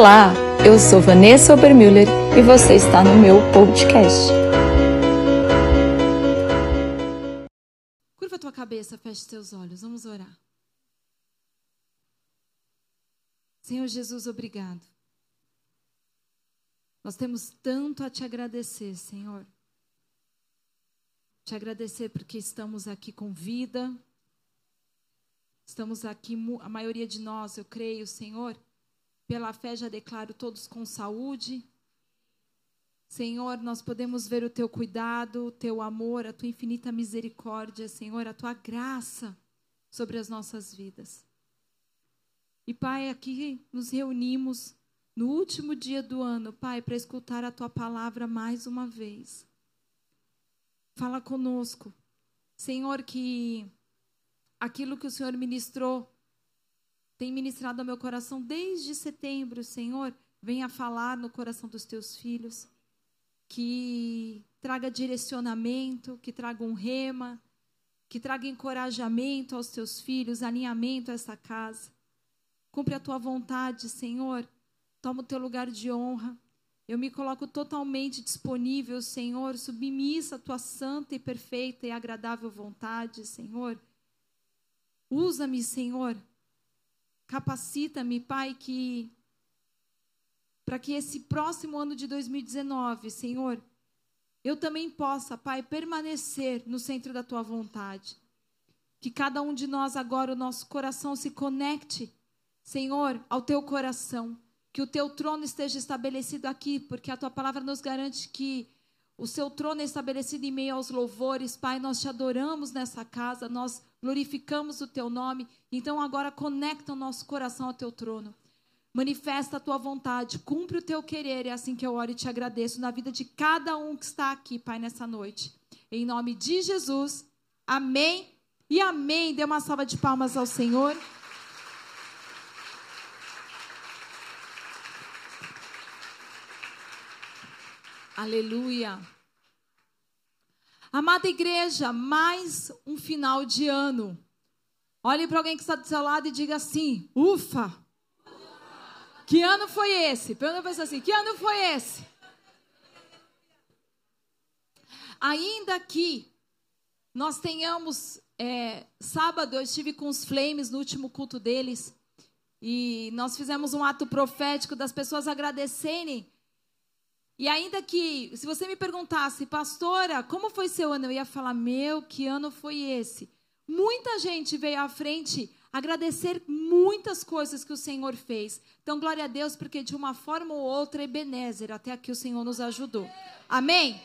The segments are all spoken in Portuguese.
Olá, eu sou Vanessa Obermüller e você está no meu podcast. Curva tua cabeça, feche teus olhos, vamos orar. Senhor Jesus, obrigado. Nós temos tanto a te agradecer, Senhor. Te agradecer porque estamos aqui com vida. Estamos aqui, a maioria de nós, eu creio, Senhor pela fé já declaro todos com saúde. Senhor, nós podemos ver o teu cuidado, o teu amor, a tua infinita misericórdia, Senhor, a tua graça sobre as nossas vidas. E, Pai, aqui nos reunimos no último dia do ano, Pai, para escutar a tua palavra mais uma vez. Fala conosco. Senhor, que aquilo que o Senhor ministrou tem ministrado ao meu coração desde setembro, Senhor. Venha falar no coração dos teus filhos, que traga direcionamento, que traga um rema, que traga encorajamento aos teus filhos, alinhamento a essa casa. Cumpre a tua vontade, Senhor. Toma o teu lugar de honra. Eu me coloco totalmente disponível, Senhor, submissa a tua santa e perfeita e agradável vontade, Senhor. Usa-me, Senhor, Capacita-me, Pai, que para que esse próximo ano de 2019, Senhor, eu também possa, Pai, permanecer no centro da tua vontade. Que cada um de nós agora o nosso coração se conecte, Senhor, ao teu coração. Que o teu trono esteja estabelecido aqui, porque a tua palavra nos garante que o seu trono é estabelecido em meio aos louvores. Pai, nós te adoramos nessa casa, nós glorificamos o teu nome. Então agora conecta o nosso coração ao teu trono. Manifesta a tua vontade, cumpre o teu querer. É assim que eu oro e te agradeço na vida de cada um que está aqui, Pai, nessa noite. Em nome de Jesus. Amém e amém. Dê uma salva de palmas ao Senhor. Aleluia. Amada igreja, mais um final de ano. Olhe para alguém que está do seu lado e diga assim: ufa! Que ano foi esse? Pelo menos assim: que ano foi esse? Ainda que nós tenhamos. É, sábado eu estive com os Flames no último culto deles. E nós fizemos um ato profético das pessoas agradecerem e ainda que, se você me perguntasse, pastora, como foi seu ano? Eu ia falar, meu, que ano foi esse? Muita gente veio à frente agradecer muitas coisas que o Senhor fez. Então, glória a Deus, porque de uma forma ou outra, Ebenezer, até aqui o Senhor nos ajudou. Amém?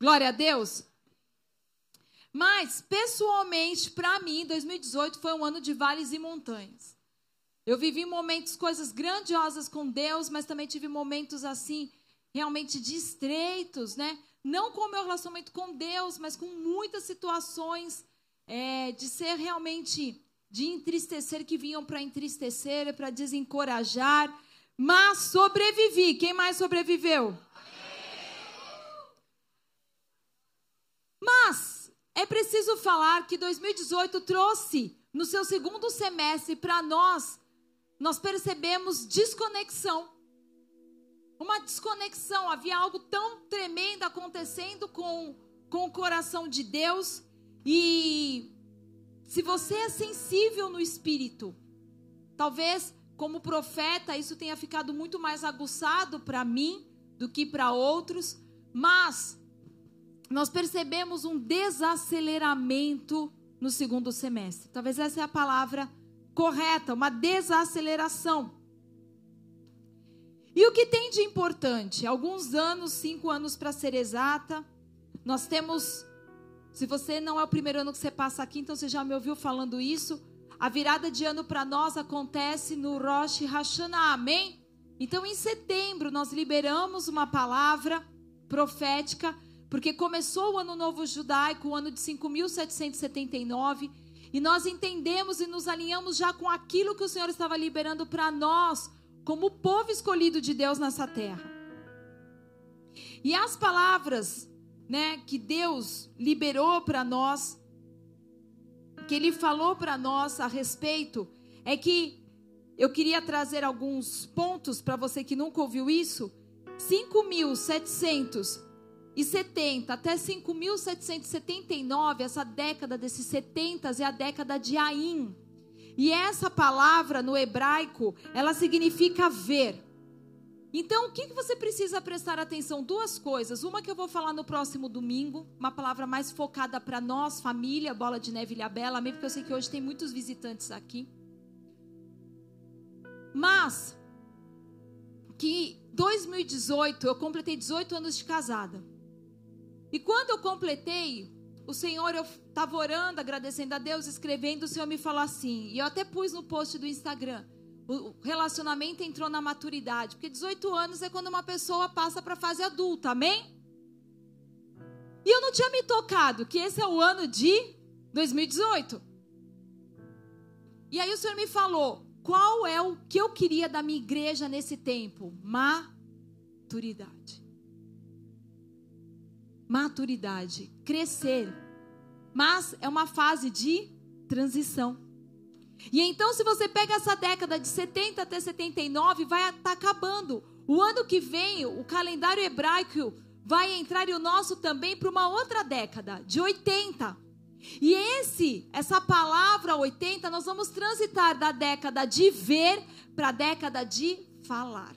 Glória a Deus. Mas, pessoalmente, para mim, 2018 foi um ano de vales e montanhas. Eu vivi momentos, coisas grandiosas com Deus, mas também tive momentos assim realmente de estreitos, né? Não com o meu relacionamento com Deus, mas com muitas situações é, de ser realmente de entristecer que vinham para entristecer, para desencorajar, mas sobrevivi. Quem mais sobreviveu? Mas é preciso falar que 2018 trouxe no seu segundo semestre para nós, nós percebemos desconexão uma desconexão, havia algo tão tremendo acontecendo com, com o coração de Deus. E se você é sensível no espírito, talvez como profeta isso tenha ficado muito mais aguçado para mim do que para outros, mas nós percebemos um desaceleramento no segundo semestre. Talvez essa é a palavra correta, uma desaceleração. E o que tem de importante? Alguns anos, cinco anos para ser exata, nós temos. Se você não é o primeiro ano que você passa aqui, então você já me ouviu falando isso. A virada de ano para nós acontece no Rosh Hashanah, amém? Então, em setembro, nós liberamos uma palavra profética, porque começou o ano novo judaico, o ano de 5.779, e nós entendemos e nos alinhamos já com aquilo que o Senhor estava liberando para nós como o povo escolhido de Deus nessa terra. E as palavras, né, que Deus liberou para nós, que ele falou para nós a respeito, é que eu queria trazer alguns pontos para você que nunca ouviu isso. 5.770 até 5.779, essa década desses 70 é a década de Aim. E essa palavra no hebraico, ela significa ver. Então, o que você precisa prestar atenção? Duas coisas. Uma que eu vou falar no próximo domingo, uma palavra mais focada para nós, família, Bola de Neve e Bela, mesmo porque eu sei que hoje tem muitos visitantes aqui. Mas, que 2018 eu completei 18 anos de casada. E quando eu completei, o Senhor, eu estava orando, agradecendo a Deus, escrevendo, o Senhor me falou assim, e eu até pus no post do Instagram, o relacionamento entrou na maturidade, porque 18 anos é quando uma pessoa passa para a fase adulta, amém? E eu não tinha me tocado que esse é o ano de 2018. E aí o Senhor me falou: qual é o que eu queria da minha igreja nesse tempo? Maturidade maturidade, crescer. Mas é uma fase de transição. E então, se você pega essa década de 70 até 79, vai estar tá acabando. O ano que vem, o calendário hebraico vai entrar e o nosso também para uma outra década, de 80. E esse, essa palavra 80, nós vamos transitar da década de ver para a década de falar.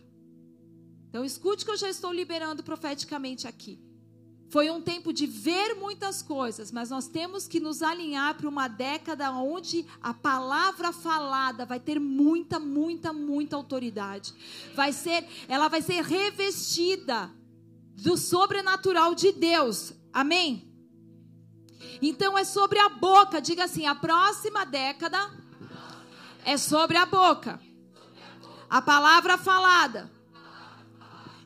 Então escute que eu já estou liberando profeticamente aqui. Foi um tempo de ver muitas coisas, mas nós temos que nos alinhar para uma década onde a palavra falada vai ter muita, muita, muita autoridade. Vai ser, ela vai ser revestida do sobrenatural de Deus. Amém? Então é sobre a boca. Diga assim: a próxima década é sobre a boca. A palavra falada.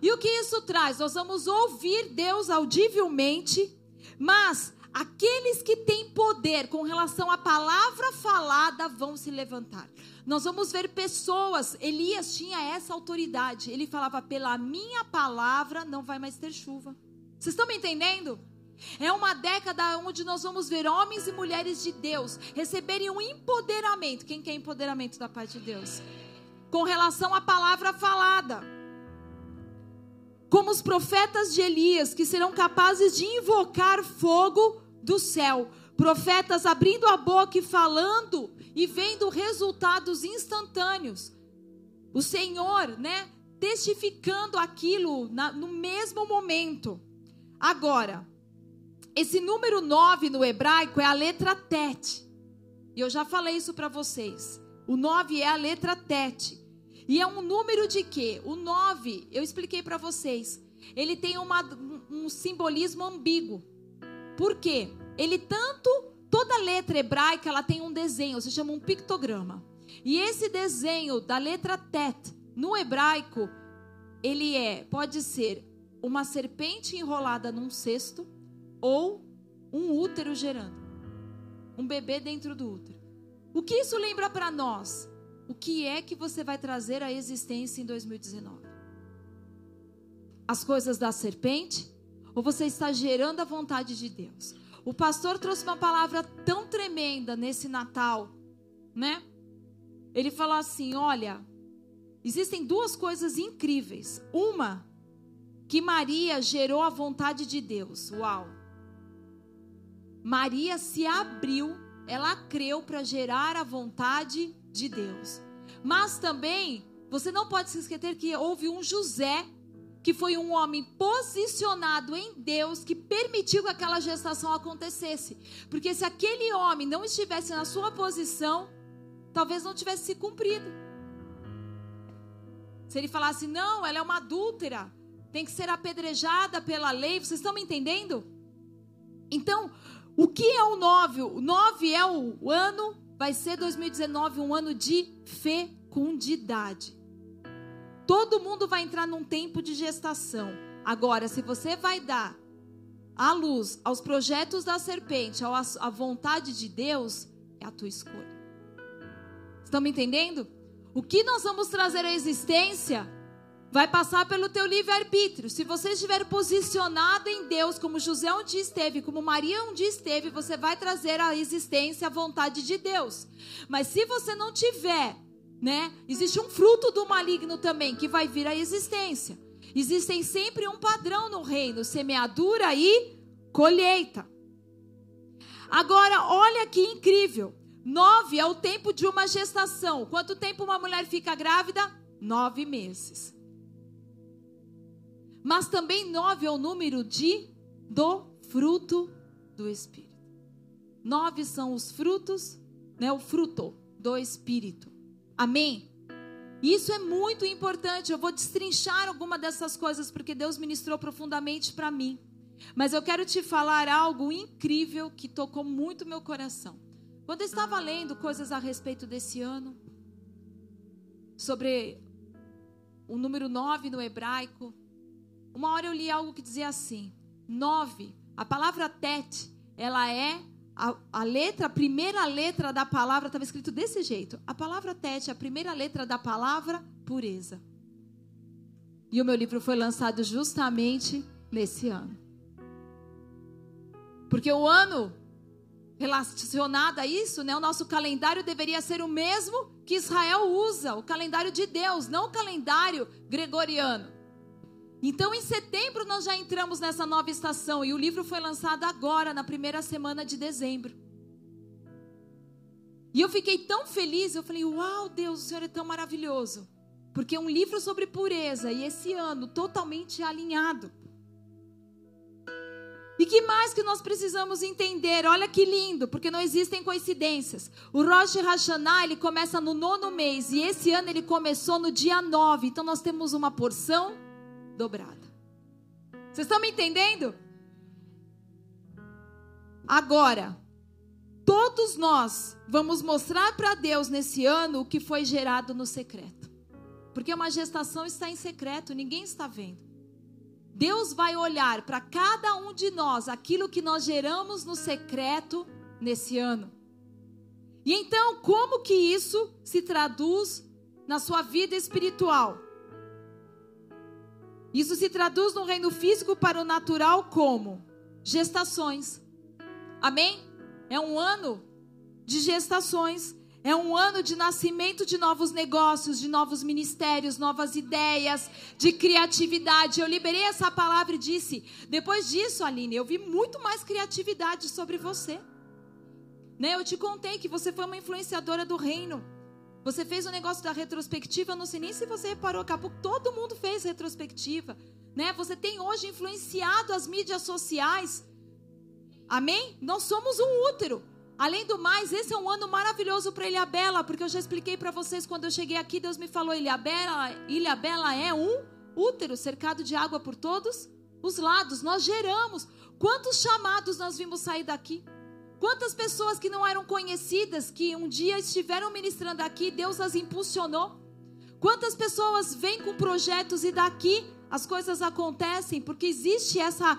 E o que isso traz? Nós vamos ouvir Deus audivelmente, mas aqueles que têm poder com relação à palavra falada vão se levantar. Nós vamos ver pessoas, Elias tinha essa autoridade. Ele falava: "Pela minha palavra não vai mais ter chuva". Vocês estão me entendendo? É uma década onde nós vamos ver homens e mulheres de Deus receberem um empoderamento. Quem quer empoderamento da parte de Deus? Com relação à palavra falada como os profetas de Elias, que serão capazes de invocar fogo do céu. Profetas abrindo a boca e falando e vendo resultados instantâneos. O Senhor, né, testificando aquilo na, no mesmo momento. Agora, esse número 9 no hebraico é a letra tet. E eu já falei isso para vocês. O 9 é a letra tet. E é um número de quê? O 9, eu expliquei para vocês. Ele tem uma, um simbolismo ambíguo. Por quê? Ele tanto, toda letra hebraica, ela tem um desenho, se chama um pictograma. E esse desenho da letra tet, no hebraico, ele é, pode ser uma serpente enrolada num cesto ou um útero gerando. Um bebê dentro do útero. O que isso lembra para nós? O que é que você vai trazer à existência em 2019? As coisas da serpente? Ou você está gerando a vontade de Deus? O pastor trouxe uma palavra tão tremenda nesse Natal, né? Ele falou assim: olha, existem duas coisas incríveis. Uma, que Maria gerou a vontade de Deus. Uau! Maria se abriu, ela creu para gerar a vontade de Deus. Mas também, você não pode se esquecer que houve um José, que foi um homem posicionado em Deus, que permitiu que aquela gestação acontecesse. Porque se aquele homem não estivesse na sua posição, talvez não tivesse se cumprido. Se ele falasse, não, ela é uma adúltera, tem que ser apedrejada pela lei, vocês estão me entendendo? Então, o que é o nove? O nove é o ano vai ser 2019 um ano de fecundidade. Todo mundo vai entrar num tempo de gestação. Agora, se você vai dar a luz aos projetos da serpente, à vontade de Deus, é a tua escolha. Estão me entendendo? O que nós vamos trazer à existência vai passar pelo teu livre-arbítrio. Se você estiver posicionado em Deus, como José um dia esteve, como Maria um dia esteve, você vai trazer à existência a vontade de Deus. Mas se você não tiver né? Existe um fruto do maligno também que vai vir à existência. Existem sempre um padrão no reino: semeadura e colheita. Agora, olha que incrível. Nove é o tempo de uma gestação. Quanto tempo uma mulher fica grávida? Nove meses. Mas também nove é o número de do fruto do Espírito. Nove são os frutos, né? O fruto do Espírito. Amém? Isso é muito importante. Eu vou destrinchar alguma dessas coisas porque Deus ministrou profundamente para mim. Mas eu quero te falar algo incrível que tocou muito meu coração. Quando eu estava lendo coisas a respeito desse ano, sobre o número 9 no hebraico, uma hora eu li algo que dizia assim: 9, a palavra tet, ela é a, a, letra, a primeira letra da palavra estava escrito desse jeito. A palavra tet, a primeira letra da palavra pureza. E o meu livro foi lançado justamente nesse ano. Porque o ano relacionado a isso, né, o nosso calendário deveria ser o mesmo que Israel usa, o calendário de Deus, não o calendário gregoriano. Então, em setembro, nós já entramos nessa nova estação e o livro foi lançado agora, na primeira semana de dezembro. E eu fiquei tão feliz, eu falei: Uau, Deus, o Senhor é tão maravilhoso. Porque é um livro sobre pureza e esse ano totalmente alinhado. E que mais que nós precisamos entender? Olha que lindo, porque não existem coincidências. O Rosh Hashanah, ele começa no nono mês e esse ano ele começou no dia nove. Então nós temos uma porção dobrada. Vocês estão me entendendo? Agora, todos nós vamos mostrar para Deus nesse ano o que foi gerado no secreto. Porque uma gestação está em secreto, ninguém está vendo. Deus vai olhar para cada um de nós aquilo que nós geramos no secreto nesse ano. E então, como que isso se traduz na sua vida espiritual? Isso se traduz no reino físico para o natural como gestações. Amém? É um ano de gestações. É um ano de nascimento de novos negócios, de novos ministérios, novas ideias, de criatividade. Eu liberei essa palavra e disse: depois disso, Aline, eu vi muito mais criatividade sobre você. Né? Eu te contei que você foi uma influenciadora do reino. Você fez o um negócio da retrospectiva, eu não sei nem se você reparou, acabou todo mundo fez retrospectiva, né? Você tem hoje influenciado as mídias sociais. Amém? Nós somos um útero. Além do mais, esse é um ano maravilhoso para Ilhabela, porque eu já expliquei para vocês quando eu cheguei aqui, Deus me falou: Ilhabela, Ilhabela é um útero cercado de água por todos os lados. Nós geramos. Quantos chamados nós vimos sair daqui? Quantas pessoas que não eram conhecidas, que um dia estiveram ministrando aqui, Deus as impulsionou? Quantas pessoas vêm com projetos e daqui as coisas acontecem? Porque existe essa,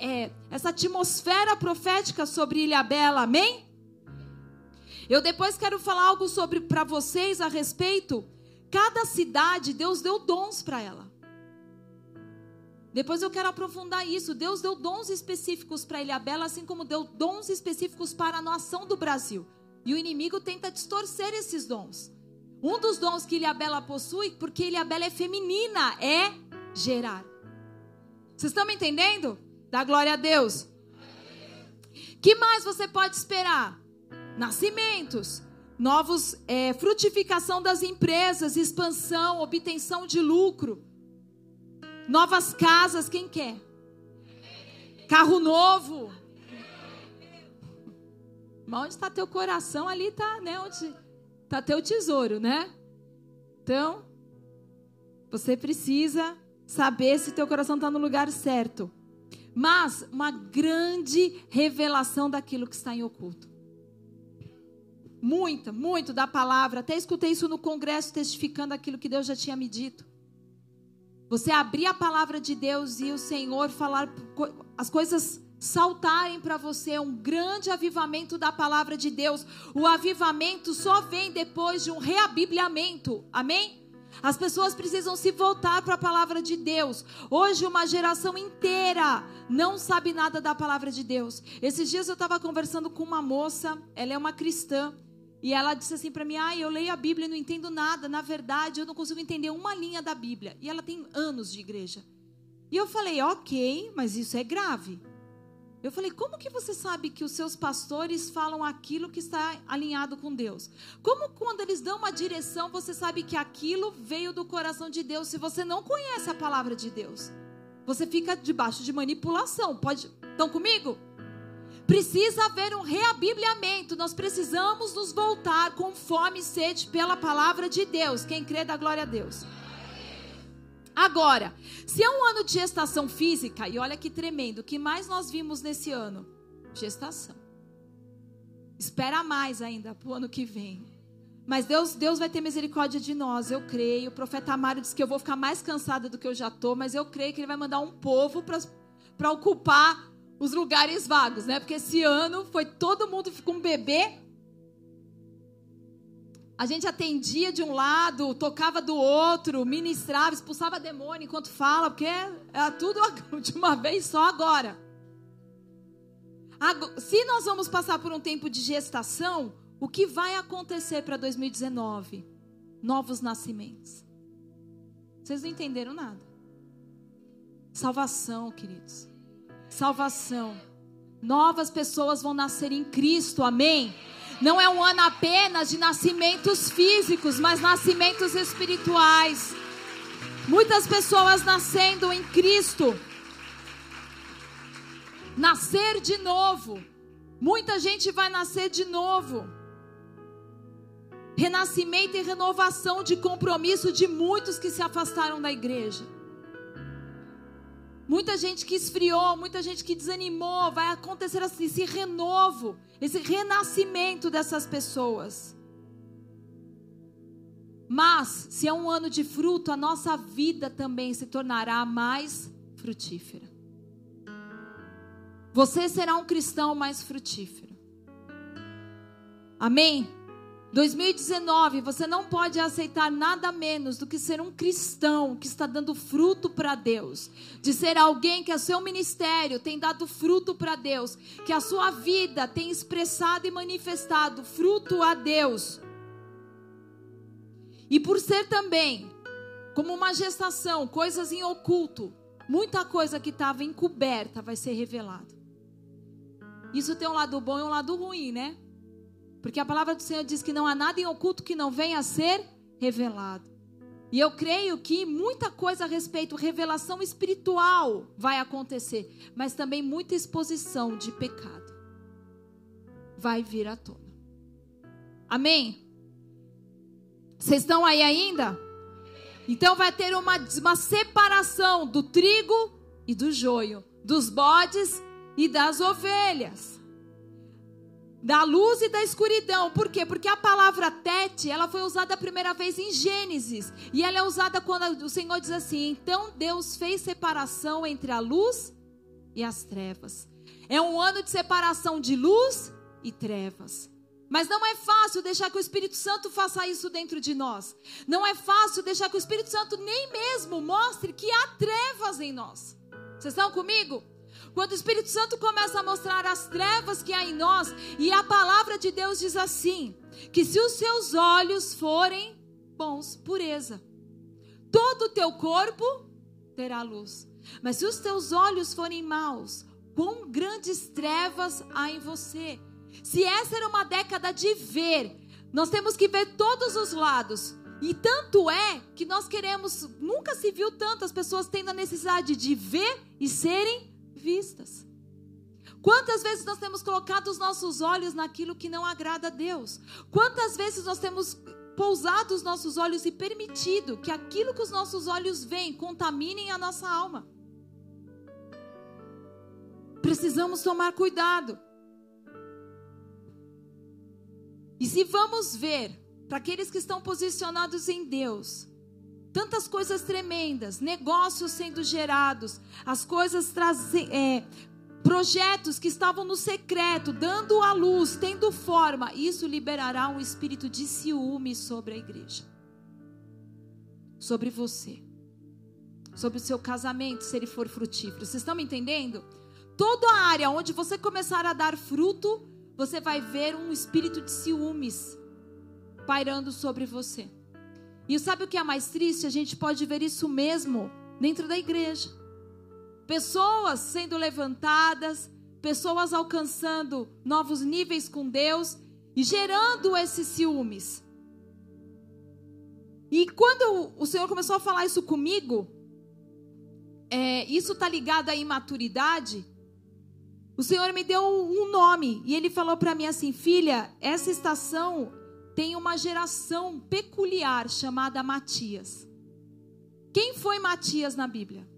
é, essa atmosfera profética sobre Ilha Bela, amém? Eu depois quero falar algo sobre para vocês a respeito. Cada cidade, Deus deu dons para ela. Depois eu quero aprofundar isso. Deus deu dons específicos para Ilhabela, assim como deu dons específicos para a nação do Brasil. E o inimigo tenta distorcer esses dons. Um dos dons que Ilhabela possui, porque Ilhabela é feminina, é gerar. Vocês estão me entendendo? Dá glória a Deus. Que mais você pode esperar? Nascimentos, novos, é, frutificação das empresas, expansão, obtenção de lucro. Novas casas, quem quer? Carro novo. Mas onde está teu coração, ali está, né? Onde está teu tesouro, né? Então, você precisa saber se teu coração está no lugar certo. Mas uma grande revelação daquilo que está em oculto. Muita, muito da palavra. Até escutei isso no congresso testificando aquilo que Deus já tinha me dito. Você abrir a palavra de Deus e o Senhor falar as coisas saltarem para você um grande avivamento da palavra de Deus. O avivamento só vem depois de um reabibliamento. Amém? As pessoas precisam se voltar para a palavra de Deus. Hoje, uma geração inteira não sabe nada da palavra de Deus. Esses dias eu estava conversando com uma moça, ela é uma cristã, E ela disse assim para mim: "Ah, eu leio a Bíblia e não entendo nada. Na verdade, eu não consigo entender uma linha da Bíblia". E ela tem anos de igreja. E eu falei: "OK, mas isso é grave". Eu falei: "Como que você sabe que os seus pastores falam aquilo que está alinhado com Deus? Como quando eles dão uma direção, você sabe que aquilo veio do coração de Deus se você não conhece a palavra de Deus?" Você fica debaixo de manipulação. Pode Estão comigo? Precisa haver um reabibliamento. Nós precisamos nos voltar com fome e sede pela palavra de Deus. Quem crê, dá glória a Deus. Agora, se é um ano de gestação física, e olha que tremendo, o que mais nós vimos nesse ano? Gestação. Espera mais ainda para o ano que vem. Mas Deus, Deus vai ter misericórdia de nós, eu creio. O profeta Amário disse que eu vou ficar mais cansada do que eu já estou, mas eu creio que ele vai mandar um povo para ocupar os lugares vagos, né? Porque esse ano foi todo mundo com um bebê. A gente atendia de um lado, tocava do outro, ministrava, expulsava demônio enquanto fala, porque era tudo de uma vez só agora. Se nós vamos passar por um tempo de gestação, o que vai acontecer para 2019? Novos nascimentos. Vocês não entenderam nada. Salvação, queridos salvação. Novas pessoas vão nascer em Cristo, amém? Não é um ano apenas de nascimentos físicos, mas nascimentos espirituais. Muitas pessoas nascendo em Cristo. Nascer de novo. Muita gente vai nascer de novo. Renascimento e renovação de compromisso de muitos que se afastaram da igreja. Muita gente que esfriou, muita gente que desanimou, vai acontecer assim, esse renovo, esse renascimento dessas pessoas. Mas, se é um ano de fruto, a nossa vida também se tornará mais frutífera. Você será um cristão mais frutífero. Amém? 2019, você não pode aceitar nada menos do que ser um cristão que está dando fruto para Deus, de ser alguém que o seu ministério tem dado fruto para Deus, que a sua vida tem expressado e manifestado fruto a Deus. E por ser também como uma gestação, coisas em oculto, muita coisa que estava encoberta vai ser revelada. Isso tem um lado bom e um lado ruim, né? Porque a palavra do Senhor diz que não há nada em oculto que não venha a ser revelado. E eu creio que muita coisa a respeito, revelação espiritual vai acontecer, mas também muita exposição de pecado vai vir à tona. Amém? Vocês estão aí ainda? Então vai ter uma, uma separação do trigo e do joio, dos bodes e das ovelhas da luz e da escuridão. Por quê? Porque a palavra tete, ela foi usada a primeira vez em Gênesis. E ela é usada quando o Senhor diz assim: Então Deus fez separação entre a luz e as trevas. É um ano de separação de luz e trevas. Mas não é fácil deixar que o Espírito Santo faça isso dentro de nós. Não é fácil deixar que o Espírito Santo nem mesmo mostre que há trevas em nós. Vocês estão comigo? Quando o Espírito Santo começa a mostrar as trevas que há em nós, e a palavra de Deus diz assim: que se os seus olhos forem bons, pureza, todo o teu corpo terá luz. Mas se os teus olhos forem maus, quão grandes trevas há em você. Se essa era uma década de ver, nós temos que ver todos os lados. E tanto é que nós queremos, nunca se viu tantas pessoas tendo a necessidade de ver e serem vistas. Quantas vezes nós temos colocado os nossos olhos naquilo que não agrada a Deus? Quantas vezes nós temos pousado os nossos olhos e permitido que aquilo que os nossos olhos veem contaminem a nossa alma? Precisamos tomar cuidado. E se vamos ver, para aqueles que estão posicionados em Deus, tantas coisas tremendas, negócios sendo gerados, as coisas. É, projetos que estavam no secreto, dando a luz, tendo forma, isso liberará um espírito de ciúme sobre a igreja, sobre você, sobre o seu casamento, se ele for frutífero. Vocês estão me entendendo? Toda a área onde você começar a dar fruto, você vai ver um espírito de ciúmes pairando sobre você. E sabe o que é mais triste? A gente pode ver isso mesmo dentro da igreja. Pessoas sendo levantadas, pessoas alcançando novos níveis com Deus e gerando esses ciúmes. E quando o Senhor começou a falar isso comigo, é, isso está ligado à imaturidade. O Senhor me deu um nome e Ele falou para mim assim, filha, essa estação tem uma geração peculiar chamada Matias. Quem foi Matias na Bíblia?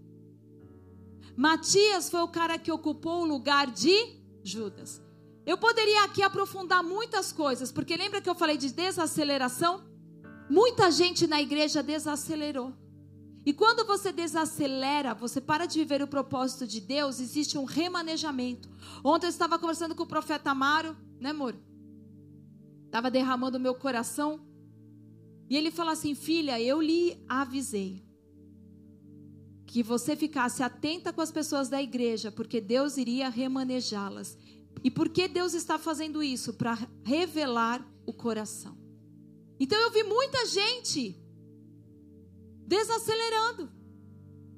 Matias foi o cara que ocupou o lugar de Judas. Eu poderia aqui aprofundar muitas coisas, porque lembra que eu falei de desaceleração? Muita gente na igreja desacelerou. E quando você desacelera, você para de viver o propósito de Deus, existe um remanejamento. Ontem eu estava conversando com o profeta Amaro, né, amor? Estava derramando o meu coração. E ele falou assim: Filha, eu lhe avisei que você ficasse atenta com as pessoas da igreja, porque Deus iria remanejá-las. E por que Deus está fazendo isso? Para revelar o coração. Então eu vi muita gente desacelerando.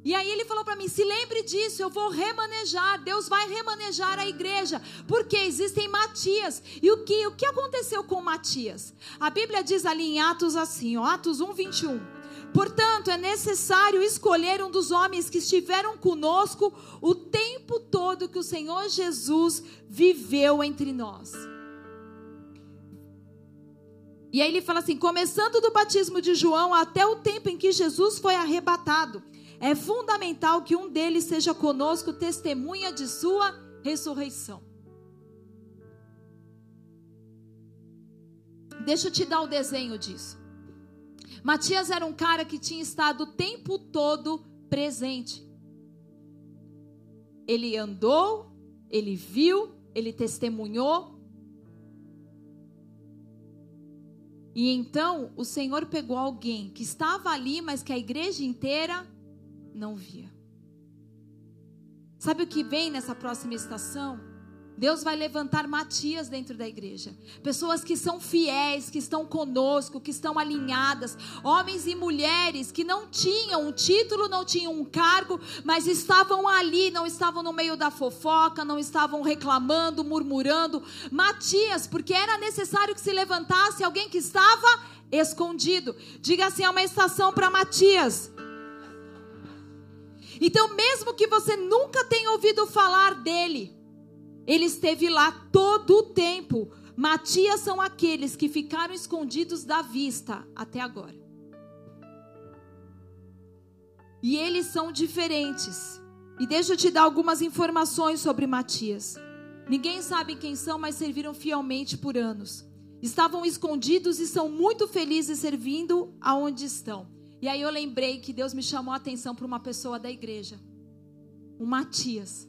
E aí ele falou para mim: se lembre disso, eu vou remanejar. Deus vai remanejar a igreja, porque existem Matias. E o que, o que aconteceu com Matias? A Bíblia diz ali em Atos assim, ó, Atos 1, 21. Portanto, é necessário escolher um dos homens que estiveram conosco o tempo todo que o Senhor Jesus viveu entre nós. E aí ele fala assim: começando do batismo de João até o tempo em que Jesus foi arrebatado, é fundamental que um deles seja conosco testemunha de sua ressurreição. Deixa eu te dar o desenho disso. Matias era um cara que tinha estado o tempo todo presente. Ele andou, ele viu, ele testemunhou. E então o Senhor pegou alguém que estava ali, mas que a igreja inteira não via. Sabe o que vem nessa próxima estação? Deus vai levantar Matias dentro da igreja. Pessoas que são fiéis, que estão conosco, que estão alinhadas. Homens e mulheres que não tinham um título, não tinham um cargo, mas estavam ali, não estavam no meio da fofoca, não estavam reclamando, murmurando. Matias, porque era necessário que se levantasse alguém que estava escondido. Diga assim: é uma estação para Matias. Então, mesmo que você nunca tenha ouvido falar dele, ele esteve lá todo o tempo. Matias são aqueles que ficaram escondidos da vista até agora. E eles são diferentes. E deixa eu te dar algumas informações sobre Matias. Ninguém sabe quem são, mas serviram fielmente por anos. Estavam escondidos e são muito felizes servindo aonde estão. E aí eu lembrei que Deus me chamou a atenção para uma pessoa da igreja. O Matias.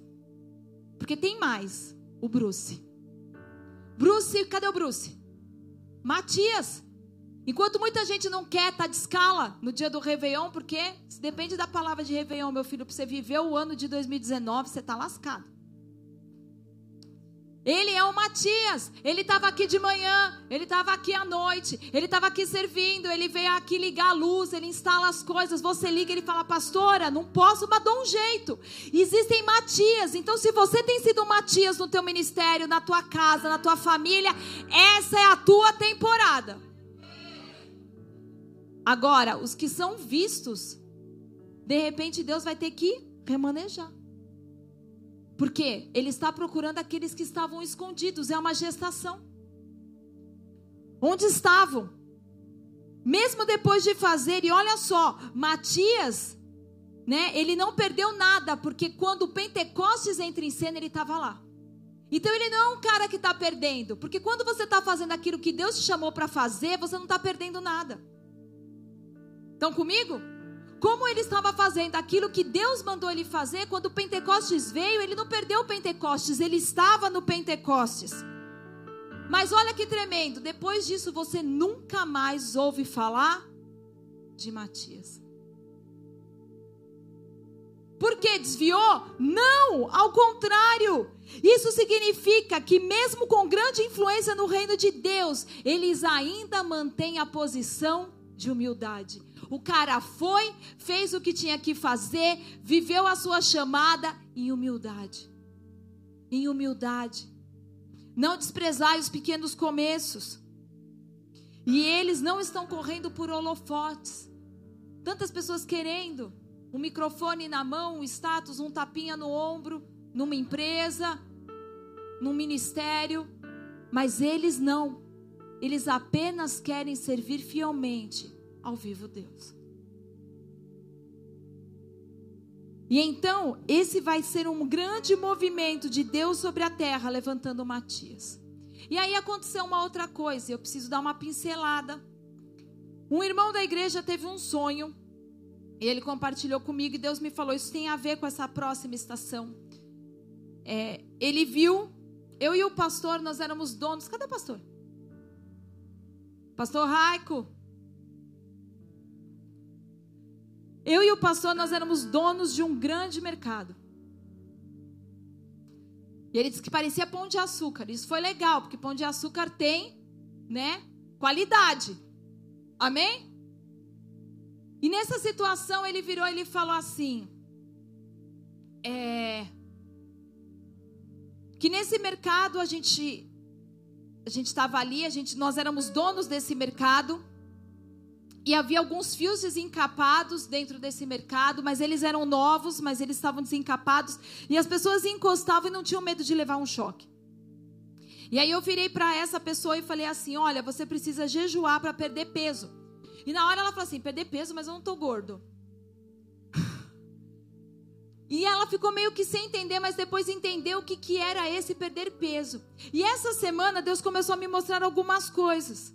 Porque tem mais. O Bruce. Bruce, cadê o Bruce? Matias. Enquanto muita gente não quer tá de escala no dia do Réveillon, porque depende da palavra de Réveillon, meu filho, para você viver o ano de 2019, você está lascado. Ele é o Matias. Ele estava aqui de manhã, ele estava aqui à noite, ele estava aqui servindo, ele veio aqui ligar a luz, ele instala as coisas. Você liga, ele fala, pastora, não posso, mas dou um jeito. Existem Matias. Então, se você tem sido Matias no teu ministério, na tua casa, na tua família, essa é a tua temporada. Agora, os que são vistos, de repente Deus vai ter que remanejar. Porque ele está procurando aqueles que estavam escondidos. É uma gestação. Onde estavam? Mesmo depois de fazer, e olha só, Matias, né? Ele não perdeu nada, porque quando o Pentecostes entra em cena, ele estava lá. Então ele não é um cara que está perdendo, porque quando você está fazendo aquilo que Deus te chamou para fazer, você não está perdendo nada. Estão comigo? Como ele estava fazendo aquilo que Deus mandou ele fazer, quando o Pentecostes veio, ele não perdeu o Pentecostes, ele estava no Pentecostes. Mas olha que tremendo, depois disso você nunca mais ouve falar de Matias. Porque desviou? Não, ao contrário. Isso significa que, mesmo com grande influência no reino de Deus, eles ainda mantêm a posição de humildade. O cara foi, fez o que tinha que fazer, viveu a sua chamada em humildade. Em humildade. Não desprezai os pequenos começos. E eles não estão correndo por holofotes. Tantas pessoas querendo um microfone na mão, um status, um tapinha no ombro, numa empresa, num ministério, mas eles não. Eles apenas querem servir fielmente ao vivo Deus. E então, esse vai ser um grande movimento de Deus sobre a terra, levantando Matias. E aí aconteceu uma outra coisa, eu preciso dar uma pincelada. Um irmão da igreja teve um sonho, e ele compartilhou comigo, e Deus me falou: Isso tem a ver com essa próxima estação. É, ele viu, eu e o pastor, nós éramos donos. Cadê o pastor? Pastor Raico. Eu e o pastor, nós éramos donos de um grande mercado. E ele disse que parecia pão de açúcar. Isso foi legal, porque pão de açúcar tem, né, qualidade. Amém? E nessa situação ele virou e ele falou assim: é, que nesse mercado a gente a gente estava ali, a gente nós éramos donos desse mercado. E havia alguns fios desencapados dentro desse mercado, mas eles eram novos, mas eles estavam desencapados. E as pessoas encostavam e não tinham medo de levar um choque. E aí eu virei para essa pessoa e falei assim: Olha, você precisa jejuar para perder peso. E na hora ela falou assim: Perder peso, mas eu não estou gordo. E ela ficou meio que sem entender, mas depois entendeu o que, que era esse perder peso. E essa semana Deus começou a me mostrar algumas coisas.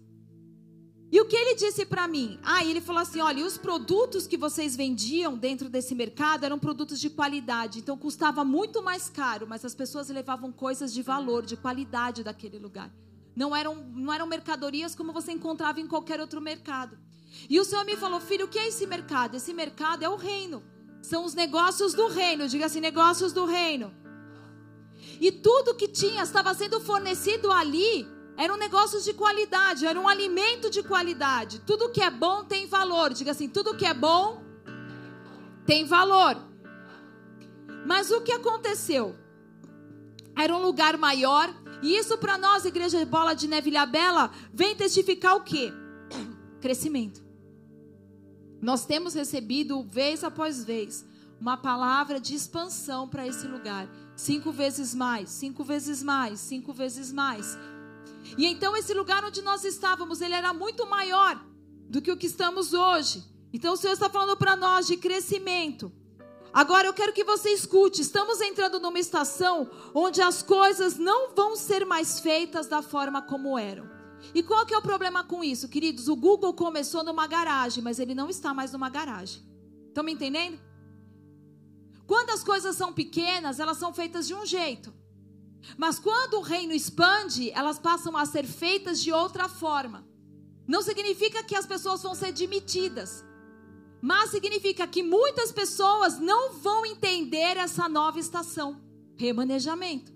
E o que ele disse para mim? Ah, ele falou assim: olha, os produtos que vocês vendiam dentro desse mercado eram produtos de qualidade, então custava muito mais caro, mas as pessoas levavam coisas de valor, de qualidade daquele lugar. Não eram, não eram mercadorias como você encontrava em qualquer outro mercado. E o Senhor me falou: filho, o que é esse mercado? Esse mercado é o reino. São os negócios do reino. Diga assim: negócios do reino. E tudo que tinha estava sendo fornecido ali eram negócios de qualidade, era um alimento de qualidade. Tudo que é bom tem valor. Diga assim: tudo que é bom tem valor. Mas o que aconteceu? Era um lugar maior, e isso para nós, Igreja Bola de Neve Bela, vem testificar o quê? Crescimento. Nós temos recebido, vez após vez, uma palavra de expansão para esse lugar. Cinco vezes mais, cinco vezes mais, cinco vezes mais. E então esse lugar onde nós estávamos, ele era muito maior do que o que estamos hoje. Então o Senhor está falando para nós de crescimento. Agora eu quero que você escute, estamos entrando numa estação onde as coisas não vão ser mais feitas da forma como eram. E qual que é o problema com isso, queridos? O Google começou numa garagem, mas ele não está mais numa garagem. Estão me entendendo? Quando as coisas são pequenas, elas são feitas de um jeito. Mas quando o reino expande, elas passam a ser feitas de outra forma. Não significa que as pessoas vão ser demitidas, mas significa que muitas pessoas não vão entender essa nova estação remanejamento.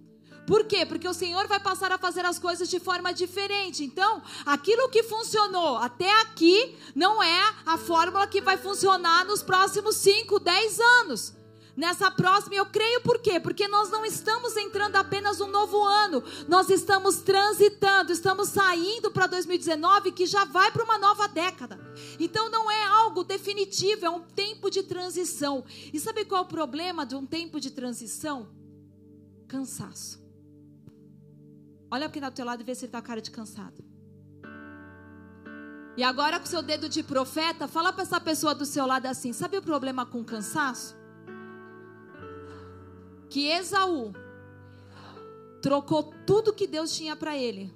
Por quê? Porque o Senhor vai passar a fazer as coisas de forma diferente. Então, aquilo que funcionou até aqui não é a fórmula que vai funcionar nos próximos 5, 10 anos. Nessa próxima, eu creio por quê? Porque nós não estamos entrando apenas um novo ano, nós estamos transitando, estamos saindo para 2019 que já vai para uma nova década. Então não é algo definitivo, é um tempo de transição. E sabe qual é o problema de um tempo de transição? Cansaço. Olha aqui do teu lado e vê se ele está com cara de cansado. E agora com seu dedo de profeta, fala para essa pessoa do seu lado assim: sabe o problema com cansaço? Que Esaú trocou tudo que Deus tinha para ele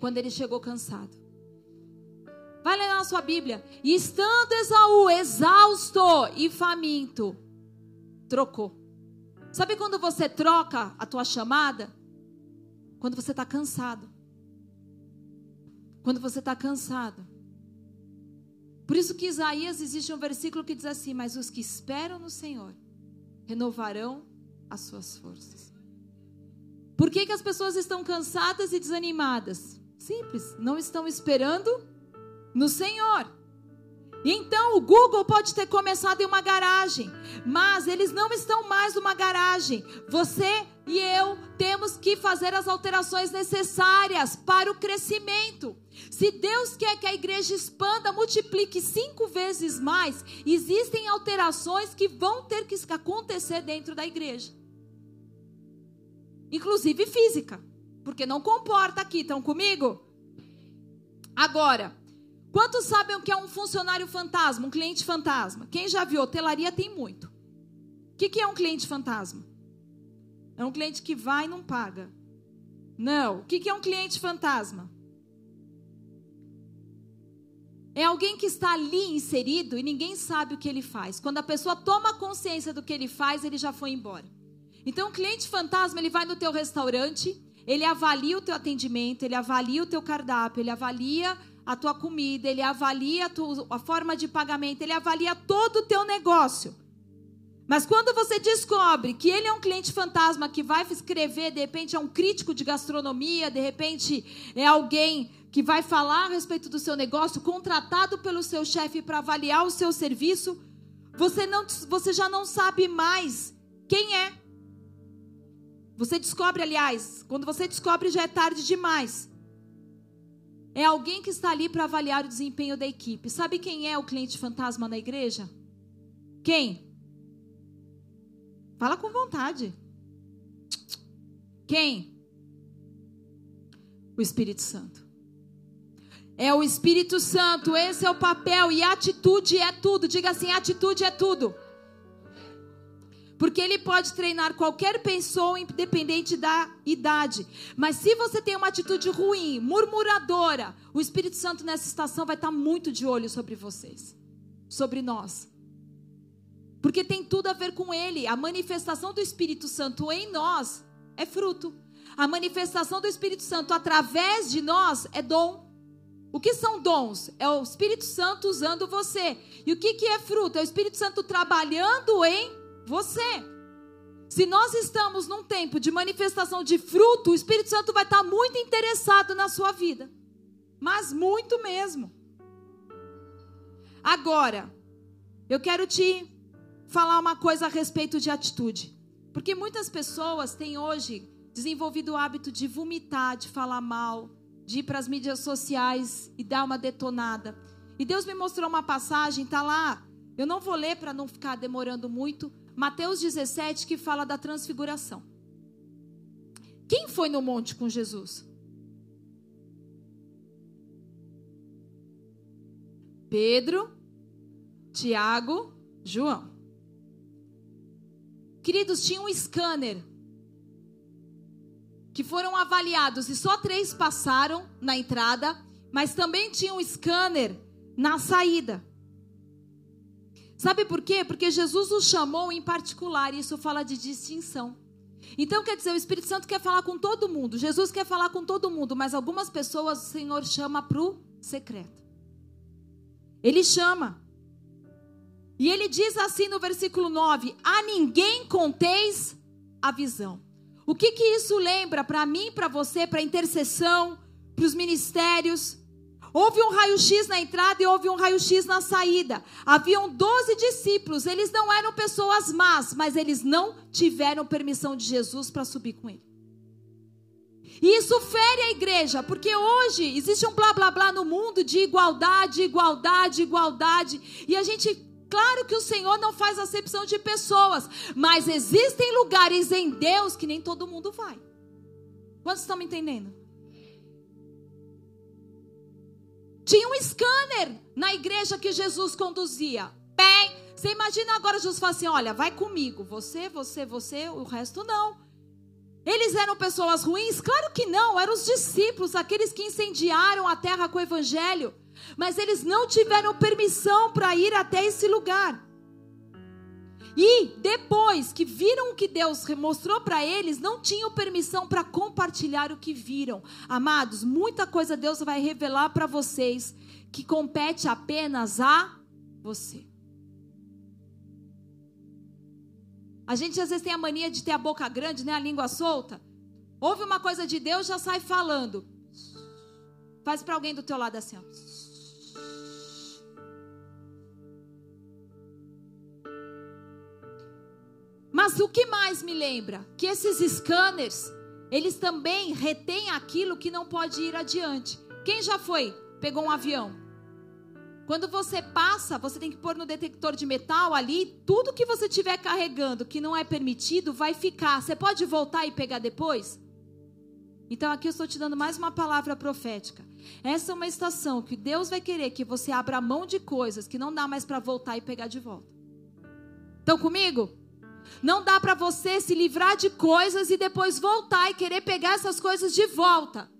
quando ele chegou cansado. Vai ler na sua Bíblia. E estando Esaú exausto e faminto, trocou. Sabe quando você troca a tua chamada? Quando você está cansado. Quando você está cansado. Por isso que Isaías existe um versículo que diz assim: Mas os que esperam no Senhor renovarão as suas forças. Por que, que as pessoas estão cansadas e desanimadas? Simples, não estão esperando no Senhor. Então o Google pode ter começado em uma garagem, mas eles não estão mais numa garagem. Você e eu temos que fazer as alterações necessárias para o crescimento. Se Deus quer que a igreja expanda, multiplique cinco vezes mais, existem alterações que vão ter que acontecer dentro da igreja, inclusive física, porque não comporta aqui. Estão comigo? Agora. Quantos sabem o que é um funcionário fantasma, um cliente fantasma? Quem já viu hotelaria tem muito. O que, que é um cliente fantasma? É um cliente que vai e não paga. Não. O que, que é um cliente fantasma? É alguém que está ali inserido e ninguém sabe o que ele faz. Quando a pessoa toma consciência do que ele faz, ele já foi embora. Então, o cliente fantasma, ele vai no teu restaurante, ele avalia o teu atendimento, ele avalia o teu cardápio, ele avalia a tua comida, ele avalia a, tua, a forma de pagamento, ele avalia todo o teu negócio. Mas quando você descobre que ele é um cliente fantasma que vai escrever, de repente é um crítico de gastronomia, de repente é alguém que vai falar a respeito do seu negócio, contratado pelo seu chefe para avaliar o seu serviço, você, não, você já não sabe mais quem é. Você descobre, aliás, quando você descobre já é tarde demais. É alguém que está ali para avaliar o desempenho da equipe. Sabe quem é o cliente fantasma na igreja? Quem? Fala com vontade. Quem? O Espírito Santo. É o Espírito Santo, esse é o papel e atitude é tudo. Diga assim: atitude é tudo. Porque ele pode treinar qualquer pessoa, independente da idade. Mas se você tem uma atitude ruim, murmuradora, o Espírito Santo nessa estação vai estar muito de olho sobre vocês, sobre nós. Porque tem tudo a ver com ele. A manifestação do Espírito Santo em nós é fruto. A manifestação do Espírito Santo através de nós é dom. O que são dons? É o Espírito Santo usando você. E o que, que é fruto? É o Espírito Santo trabalhando em você. Se nós estamos num tempo de manifestação de fruto, o Espírito Santo vai estar muito interessado na sua vida. Mas muito mesmo. Agora, eu quero te falar uma coisa a respeito de atitude. Porque muitas pessoas têm hoje desenvolvido o hábito de vomitar, de falar mal, de ir para as mídias sociais e dar uma detonada. E Deus me mostrou uma passagem, tá lá. Eu não vou ler para não ficar demorando muito, Mateus 17, que fala da transfiguração. Quem foi no monte com Jesus? Pedro, Tiago, João. Queridos, tinha um scanner que foram avaliados e só três passaram na entrada, mas também tinha um scanner na saída. Sabe por quê? Porque Jesus o chamou em particular, e isso fala de distinção. Então, quer dizer, o Espírito Santo quer falar com todo mundo, Jesus quer falar com todo mundo, mas algumas pessoas o Senhor chama para o secreto. Ele chama. E ele diz assim no versículo 9: A ninguém conteis a visão. O que, que isso lembra para mim, para você, para intercessão, para os ministérios? Houve um raio-x na entrada e houve um raio-x na saída. Haviam doze discípulos. Eles não eram pessoas más, mas eles não tiveram permissão de Jesus para subir com ele. E isso fere a igreja, porque hoje existe um blá blá blá no mundo de igualdade, igualdade, igualdade. E a gente, claro que o Senhor não faz acepção de pessoas, mas existem lugares em Deus que nem todo mundo vai. Quantos estão me entendendo? Tinha um scanner na igreja que Jesus conduzia. Bem, você imagina agora Jesus fala assim: olha, vai comigo. Você, você, você, o resto não. Eles eram pessoas ruins? Claro que não, eram os discípulos, aqueles que incendiaram a terra com o evangelho. Mas eles não tiveram permissão para ir até esse lugar. E depois que viram o que Deus mostrou para eles, não tinham permissão para compartilhar o que viram. Amados, muita coisa Deus vai revelar para vocês que compete apenas a você. A gente às vezes tem a mania de ter a boca grande, né, a língua solta. Ouve uma coisa de Deus, já sai falando. Faz para alguém do teu lado assim, ó. Mas o que mais me lembra? Que esses scanners, eles também retêm aquilo que não pode ir adiante. Quem já foi? Pegou um avião. Quando você passa, você tem que pôr no detector de metal ali, tudo que você estiver carregando que não é permitido vai ficar. Você pode voltar e pegar depois? Então aqui eu estou te dando mais uma palavra profética. Essa é uma estação que Deus vai querer que você abra mão de coisas que não dá mais para voltar e pegar de volta. Estão comigo? Não dá para você se livrar de coisas e depois voltar e querer pegar essas coisas de volta.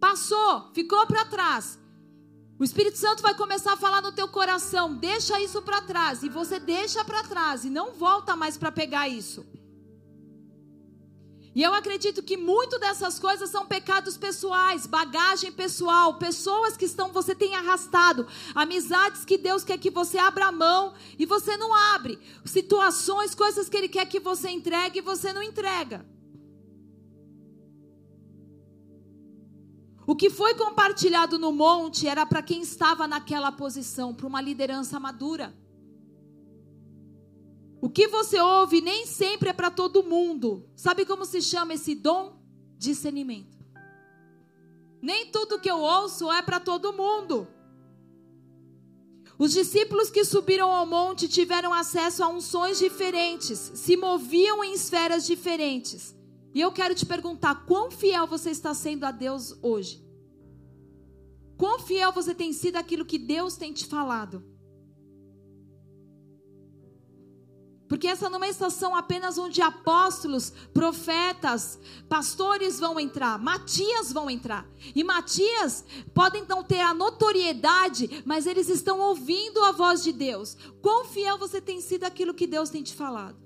Passou, ficou para trás. O Espírito Santo vai começar a falar no teu coração, deixa isso para trás e você deixa para trás e não volta mais para pegar isso. E eu acredito que muito dessas coisas são pecados pessoais, bagagem pessoal, pessoas que estão você tem arrastado, amizades que Deus quer que você abra a mão e você não abre, situações, coisas que ele quer que você entregue e você não entrega. O que foi compartilhado no monte era para quem estava naquela posição, para uma liderança madura. O que você ouve nem sempre é para todo mundo. Sabe como se chama esse dom? Discernimento. Nem tudo que eu ouço é para todo mundo. Os discípulos que subiram ao monte tiveram acesso a unções diferentes, se moviam em esferas diferentes. E eu quero te perguntar: quão fiel você está sendo a Deus hoje? Quão fiel você tem sido aquilo que Deus tem te falado? Porque essa não é estação apenas onde apóstolos, profetas, pastores vão entrar, Matias vão entrar. E Matias podem não ter a notoriedade, mas eles estão ouvindo a voz de Deus. Quão fiel você tem sido aquilo que Deus tem te falado?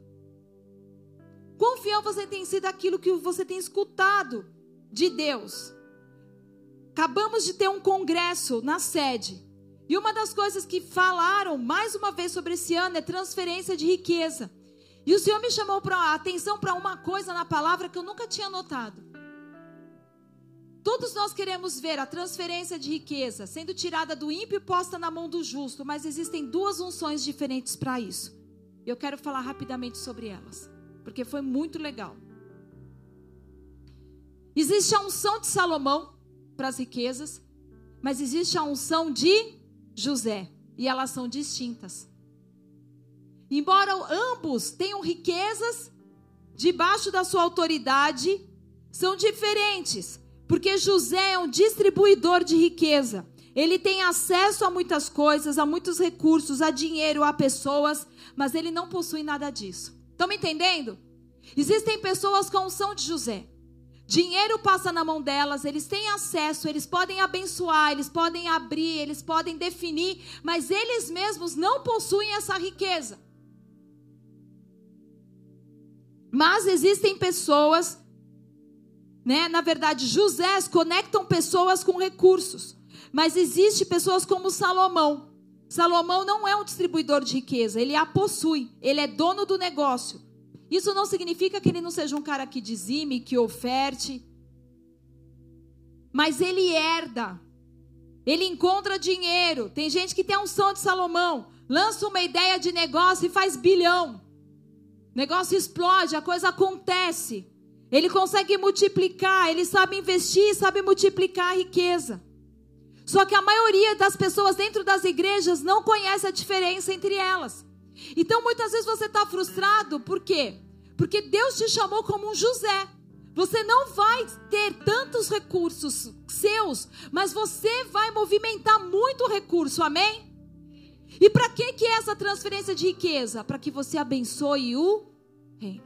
Quão fiel você tem sido aquilo que você tem escutado de Deus? Acabamos de ter um congresso na sede. E uma das coisas que falaram mais uma vez sobre esse ano é transferência de riqueza. E o Senhor me chamou a atenção para uma coisa na palavra que eu nunca tinha notado. Todos nós queremos ver a transferência de riqueza sendo tirada do ímpio e posta na mão do justo, mas existem duas unções diferentes para isso. Eu quero falar rapidamente sobre elas, porque foi muito legal. Existe a unção de Salomão para as riquezas, mas existe a unção de José, e elas são distintas. Embora ambos tenham riquezas debaixo da sua autoridade, são diferentes, porque José é um distribuidor de riqueza. Ele tem acesso a muitas coisas, a muitos recursos, a dinheiro, a pessoas, mas ele não possui nada disso. Estão me entendendo? Existem pessoas com unção de José. Dinheiro passa na mão delas, eles têm acesso, eles podem abençoar, eles podem abrir, eles podem definir, mas eles mesmos não possuem essa riqueza. Mas existem pessoas, né? Na verdade, José conectam pessoas com recursos. Mas existe pessoas como Salomão. Salomão não é um distribuidor de riqueza, ele a possui, ele é dono do negócio. Isso não significa que ele não seja um cara que dizime, que oferte. Mas ele herda. Ele encontra dinheiro. Tem gente que tem um som de Salomão. Lança uma ideia de negócio e faz bilhão. O negócio explode, a coisa acontece. Ele consegue multiplicar, ele sabe investir, sabe multiplicar a riqueza. Só que a maioria das pessoas dentro das igrejas não conhece a diferença entre elas. Então muitas vezes você está frustrado, por quê? Porque Deus te chamou como um José. Você não vai ter tantos recursos seus, mas você vai movimentar muito recurso, amém? E para que que é essa transferência de riqueza? Para que você abençoe o reino.